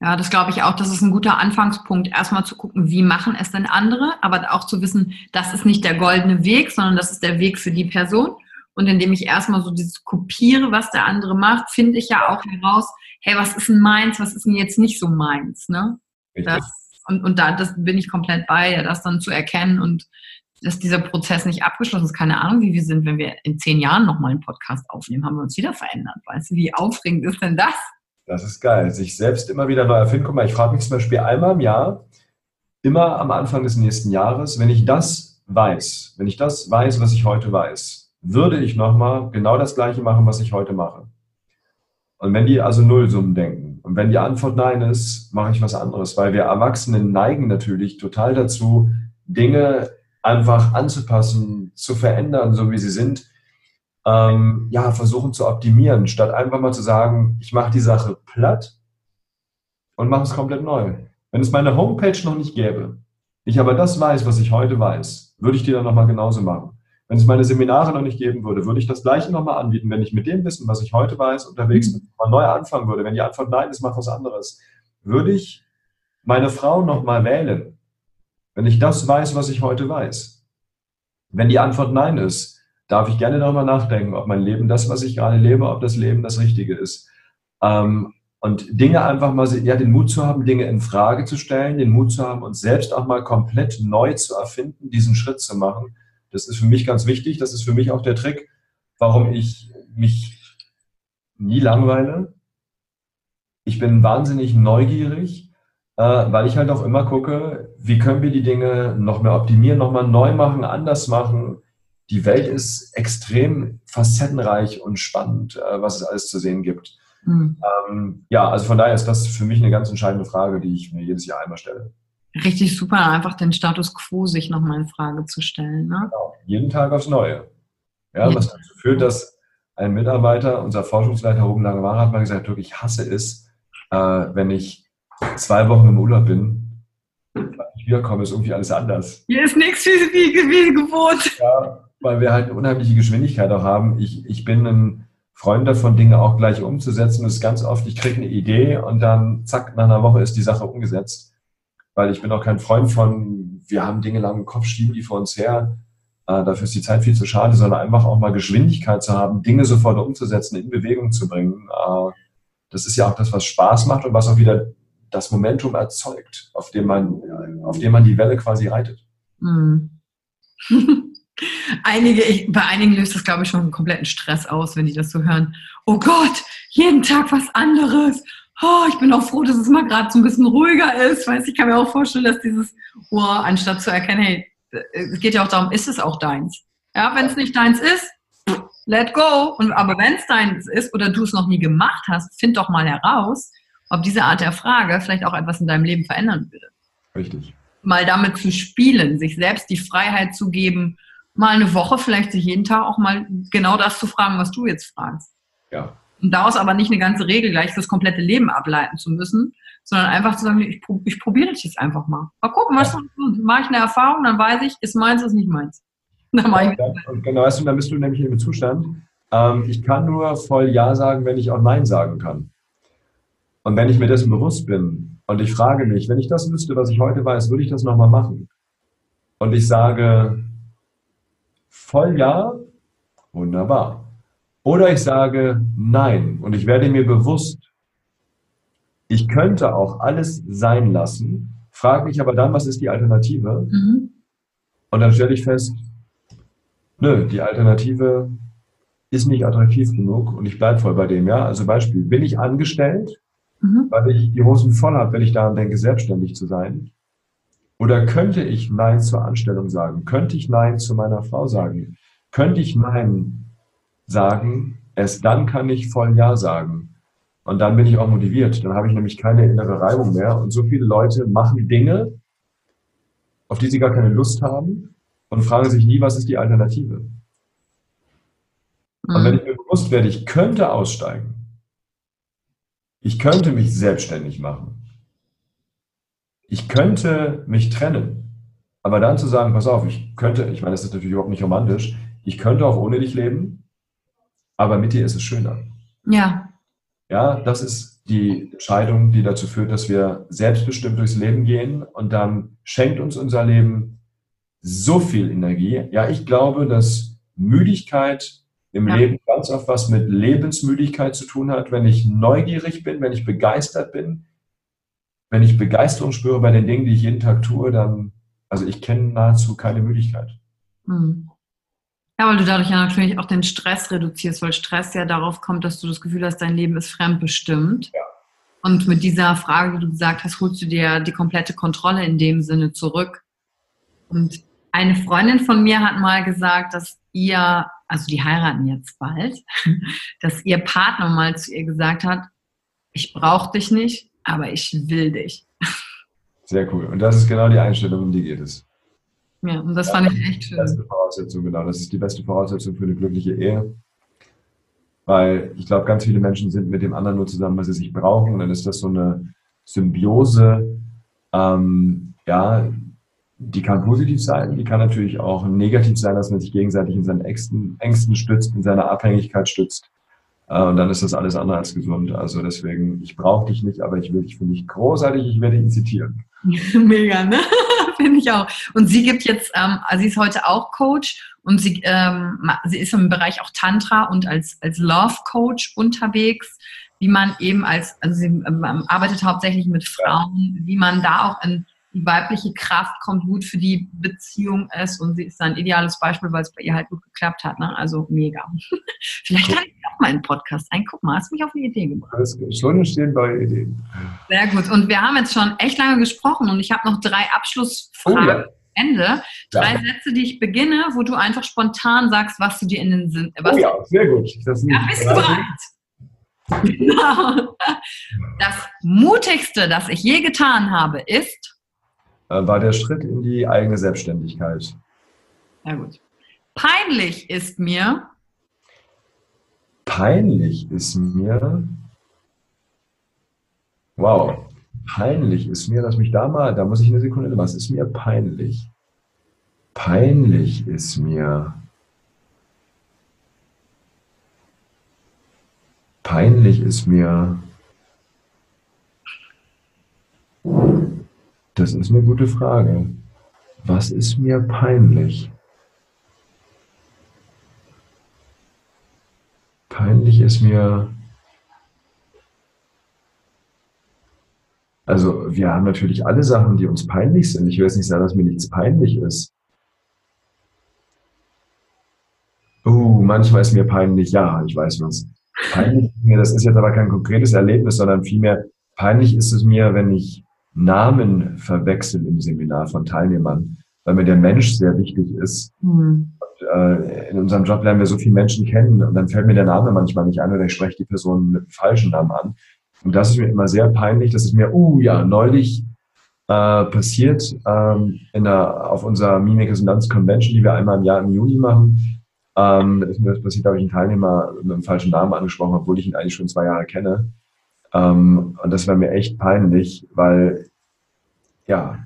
Ja, das glaube ich auch. Das ist ein guter Anfangspunkt, erstmal zu gucken, wie machen es denn andere, aber auch zu wissen, das ist nicht der goldene Weg, sondern das ist der Weg für die Person. Und indem ich erstmal so dieses kopiere, was der andere macht, finde ich ja auch heraus, hey, was ist denn meins, was ist denn jetzt nicht so meins, ne? Das, und, und da das bin ich komplett bei, ja, das dann zu erkennen und dass dieser Prozess nicht abgeschlossen ist. Keine Ahnung, wie wir sind, wenn wir in zehn Jahren nochmal einen Podcast aufnehmen, haben wir uns wieder verändert. Weißt du, wie aufregend ist denn das? Das ist geil. Sich selbst immer wieder neu erfinden. Guck mal, ich frage mich zum Beispiel einmal im Jahr, immer am Anfang des nächsten Jahres, wenn ich das weiß, wenn ich das weiß, was ich heute weiß, würde ich nochmal genau das Gleiche machen, was ich heute mache. Und wenn die also Nullsummen denken und wenn die Antwort Nein ist, mache ich was anderes, weil wir Erwachsenen neigen natürlich total dazu, Dinge einfach anzupassen, zu verändern, so wie sie sind ähm, ja, versuchen zu optimieren, statt einfach mal zu sagen, ich mache die Sache platt und mache es komplett neu. Wenn es meine Homepage noch nicht gäbe, ich aber das weiß, was ich heute weiß, würde ich die dann nochmal genauso machen. Wenn es meine Seminare noch nicht geben würde, würde ich das Gleiche nochmal anbieten, wenn ich mit dem Wissen, was ich heute weiß, unterwegs bin, mal neu anfangen würde. Wenn die Antwort nein ist, mach was anderes. Würde ich meine Frau nochmal wählen? Wenn ich das weiß, was ich heute weiß. Wenn die Antwort Nein ist, darf ich gerne darüber nachdenken, ob mein Leben das, was ich gerade lebe, ob das Leben das Richtige ist. Ähm, und Dinge einfach mal, ja, den Mut zu haben, Dinge in Frage zu stellen, den Mut zu haben, uns selbst auch mal komplett neu zu erfinden, diesen Schritt zu machen. Das ist für mich ganz wichtig. Das ist für mich auch der Trick, warum ich mich nie langweile. Ich bin wahnsinnig neugierig, äh, weil ich halt auch immer gucke, wie können wir die Dinge noch mehr optimieren, noch mal neu machen, anders machen. Die Welt ist extrem facettenreich und spannend, äh, was es alles zu sehen gibt. Mhm. Ja, also von daher ist das für mich eine ganz entscheidende Frage, die ich mir jedes Jahr einmal stelle. Richtig super, einfach den Status quo sich nochmal in Frage zu stellen. Ne? Genau, jeden Tag aufs Neue. Ja, ja. was dazu führt, dass ein Mitarbeiter, unser Forschungsleiter Ruben Langemara hat mal gesagt, wirklich, ich hasse es, äh, wenn ich zwei Wochen im Urlaub bin, wenn ich wiederkomme, ist irgendwie alles anders. Hier ist nichts wie, wie, wie gewohnt. Ja, weil wir halt eine unheimliche Geschwindigkeit auch haben. Ich, ich bin ein Freund davon, Dinge auch gleich umzusetzen. Das ist ganz oft, ich kriege eine Idee und dann zack, nach einer Woche ist die Sache umgesetzt. Weil ich bin auch kein Freund von, wir haben Dinge lang im Kopf, schieben die vor uns her. Äh, dafür ist die Zeit viel zu schade, sondern einfach auch mal Geschwindigkeit zu haben, Dinge sofort umzusetzen, in Bewegung zu bringen. Äh, das ist ja auch das, was Spaß macht und was auch wieder das Momentum erzeugt, auf dem man, auf dem man die Welle quasi reitet. Mm. Einige, ich, bei einigen löst das, glaube ich, schon einen kompletten Stress aus, wenn die das so hören. Oh Gott, jeden Tag was anderes. Oh, ich bin auch froh, dass es mal gerade so ein bisschen ruhiger ist. Weiß ich kann mir auch vorstellen, dass dieses Ohr, anstatt zu erkennen, hey, es geht ja auch darum, ist es auch deins? Ja, wenn es nicht deins ist, let go. Und, aber wenn es deins ist oder du es noch nie gemacht hast, find doch mal heraus, ob diese Art der Frage vielleicht auch etwas in deinem Leben verändern würde. Richtig. Mal damit zu spielen, sich selbst die Freiheit zu geben, mal eine Woche, vielleicht sich jeden Tag auch mal genau das zu fragen, was du jetzt fragst. Ja. Und daraus aber nicht eine ganze Regel gleich fürs komplette Leben ableiten zu müssen, sondern einfach zu sagen, ich, ich probiere das jetzt einfach mal. Mal gucken, was ja. mache ich eine Erfahrung, dann weiß ich, ist meins, ist nicht meins. Dann mache ich ja, und genau, weißt du, dann bist du nämlich in dem Zustand, ähm, ich kann nur voll Ja sagen, wenn ich auch Nein sagen kann. Und wenn ich mir dessen bewusst bin und ich frage mich, wenn ich das wüsste, was ich heute weiß, würde ich das nochmal machen? Und ich sage, voll Ja, wunderbar. Oder ich sage Nein und ich werde mir bewusst, ich könnte auch alles sein lassen, frage mich aber dann, was ist die Alternative? Mhm. Und dann stelle ich fest, nö, die Alternative ist nicht attraktiv genug und ich bleibe voll bei dem, ja. Also Beispiel, bin ich angestellt, mhm. weil ich die Hosen voll habe, wenn ich daran denke, selbstständig zu sein? Oder könnte ich Nein zur Anstellung sagen? Könnte ich Nein zu meiner Frau sagen? Könnte ich Nein sagen? Erst dann kann ich voll Ja sagen. Und dann bin ich auch motiviert. Dann habe ich nämlich keine innere Reibung mehr. Und so viele Leute machen Dinge, auf die sie gar keine Lust haben und fragen sich nie, was ist die Alternative? Mhm. Und wenn ich mir bewusst werde, ich könnte aussteigen, ich könnte mich selbstständig machen, ich könnte mich trennen. Aber dann zu sagen, pass auf, ich könnte, ich meine, das ist natürlich überhaupt nicht romantisch, ich könnte auch ohne dich leben, aber mit dir ist es schöner. Ja. Ja, das ist die Entscheidung, die dazu führt, dass wir selbstbestimmt durchs Leben gehen und dann schenkt uns unser Leben so viel Energie. Ja, ich glaube, dass Müdigkeit im ja. Leben ganz oft was mit Lebensmüdigkeit zu tun hat. Wenn ich neugierig bin, wenn ich begeistert bin, wenn ich Begeisterung spüre bei den Dingen, die ich jeden Tag tue, dann, also ich kenne nahezu keine Müdigkeit. Hm. Ja, weil du dadurch ja natürlich auch den Stress reduzierst, weil Stress ja darauf kommt, dass du das Gefühl hast, dein Leben ist fremdbestimmt. Ja. Und mit dieser Frage, die du gesagt hast, holst du dir die komplette Kontrolle in dem Sinne zurück. Und eine Freundin von mir hat mal gesagt, dass ihr, also die heiraten jetzt bald, dass ihr Partner mal zu ihr gesagt hat, ich brauche dich nicht, aber ich will dich. Sehr cool. Und das ist genau die Einstellung, um die geht es. Ja, und das ja, fand ich echt schön. Das ist die beste Voraussetzung, genau. Das ist die beste Voraussetzung für eine glückliche Ehe. Weil ich glaube, ganz viele Menschen sind mit dem anderen nur zusammen, weil sie sich brauchen. Und dann ist das so eine Symbiose, ähm, ja, die kann positiv sein, die kann natürlich auch negativ sein, dass man sich gegenseitig in seinen Ängsten, Ängsten stützt, in seiner Abhängigkeit stützt. Äh, und dann ist das alles andere als gesund. Also deswegen, ich brauche dich nicht, aber ich will dich, finde ich großartig, ich werde ihn zitieren. Mega, ne? Finde ich auch. Und sie gibt jetzt, ähm, also sie ist heute auch Coach und sie, ähm, sie ist im Bereich auch Tantra und als, als Love Coach unterwegs, wie man eben als, also sie ähm, arbeitet hauptsächlich mit Frauen, wie man da auch in die weibliche Kraft kommt, gut für die Beziehung ist und sie ist ein ideales Beispiel, weil es bei ihr halt gut geklappt hat. Ne? Also mega. Vielleicht kann ich auch mal einen Podcast ein. Guck mal, hast mich auf eine Idee gebracht. Das ist schon stehen bei Ideen. Sehr gut. Und wir haben jetzt schon echt lange gesprochen und ich habe noch drei Abschlussfragen. Oh, ja. Ende. Drei ja. Sätze, die ich beginne, wo du einfach spontan sagst, was du dir in den Sinn. Was oh ja, sehr gut. Das ja, bist du bereit? Genau. Das Mutigste, das ich je getan habe, ist war der Schritt in die eigene Selbstständigkeit. Ja gut. Peinlich ist mir. Peinlich ist mir. Wow. Peinlich ist mir, lass mich da mal, da muss ich eine Sekunde, was ist mir peinlich? Peinlich ist mir. Peinlich ist mir. Das ist eine gute Frage. Was ist mir peinlich? Peinlich ist mir. Also wir haben natürlich alle Sachen, die uns peinlich sind. Ich will jetzt nicht sagen, dass mir nichts peinlich ist. Uh, manchmal ist mir peinlich, ja, ich weiß was. Peinlich ist mir, das ist jetzt aber kein konkretes Erlebnis, sondern vielmehr peinlich ist es mir, wenn ich Namen verwechseln im Seminar von Teilnehmern, weil mir der Mensch sehr wichtig ist. Mhm. Und, äh, in unserem Job lernen wir so viele Menschen kennen und dann fällt mir der Name manchmal nicht an oder ich spreche die Person mit dem falschen Namen an. Und das ist mir immer sehr peinlich. Das ist mir, uh ja, neulich äh, passiert ähm, in der, auf unserer Mimik Resonanz Convention, die wir einmal im Jahr im Juni machen. Ähm, ist mir das passiert, da habe ich einen Teilnehmer mit dem falschen Namen angesprochen, obwohl ich ihn eigentlich schon zwei Jahre kenne. Ähm, und das war mir echt peinlich, weil, ja,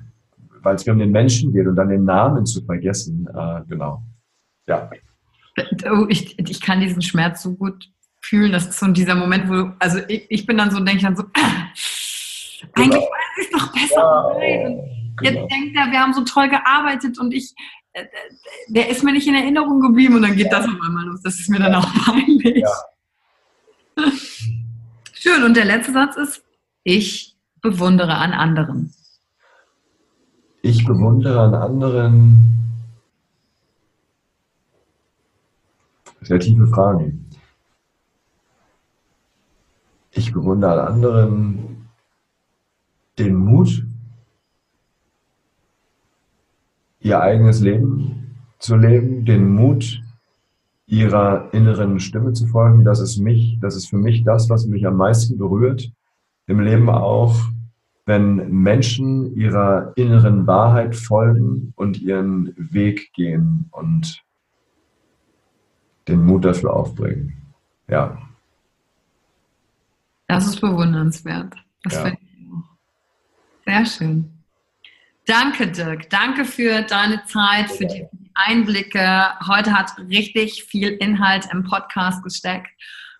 weil es mir um den Menschen geht und dann den Namen zu vergessen. Äh, genau. Ja. Oh, ich, ich kann diesen Schmerz so gut fühlen. Das ist so dieser Moment, wo, also ich, ich bin dann so, denke ich dann so, äh, eigentlich weiß ich es doch besser. Ja, und jetzt genau. denkt er, wir haben so toll gearbeitet und ich, äh, der ist mir nicht in Erinnerung geblieben und dann geht ja. das auf einmal los. Das ist mir dann auch peinlich. Ja. Schön. Und der letzte Satz ist, ich bewundere an anderen. Ich bewundere an anderen. Sehr tiefe Fragen. Ich bewundere an anderen den Mut, ihr eigenes Leben zu leben, den Mut, ihrer inneren Stimme zu folgen. Das ist mich, das ist für mich das, was mich am meisten berührt im Leben auch, wenn Menschen ihrer inneren Wahrheit folgen und ihren Weg gehen und den Mut dafür aufbringen. Ja. Das ist bewundernswert. Das ja. finde ich auch. Sehr schön. Danke, Dirk. Danke für deine Zeit, für die Einblicke. Heute hat richtig viel Inhalt im Podcast gesteckt.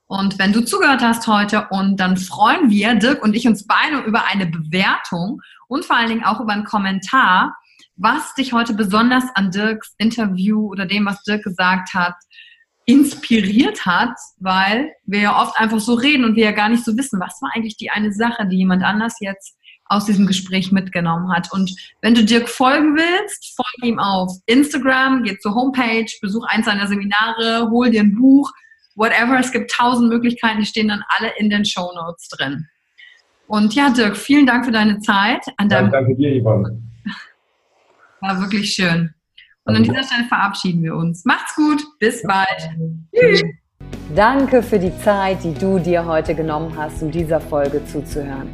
Und wenn du zugehört hast heute und dann freuen wir, Dirk und ich, uns beide über eine Bewertung und vor allen Dingen auch über einen Kommentar, was dich heute besonders an Dirks Interview oder dem, was Dirk gesagt hat, inspiriert hat, weil wir ja oft einfach so reden und wir ja gar nicht so wissen, was war eigentlich die eine Sache, die jemand anders jetzt aus diesem Gespräch mitgenommen hat. Und wenn du Dirk folgen willst, folge ihm auf Instagram, geh zur Homepage, besuch eins seiner Seminare, hol dir ein Buch, whatever. Es gibt tausend Möglichkeiten, die stehen dann alle in den Show Notes drin. Und ja, Dirk, vielen Dank für deine Zeit. An ja, danke dir, Yvonne. War wirklich schön. Und an dieser Stelle verabschieden wir uns. Macht's gut, bis bald. Tschüss. Danke für die Zeit, die du dir heute genommen hast, um dieser Folge zuzuhören.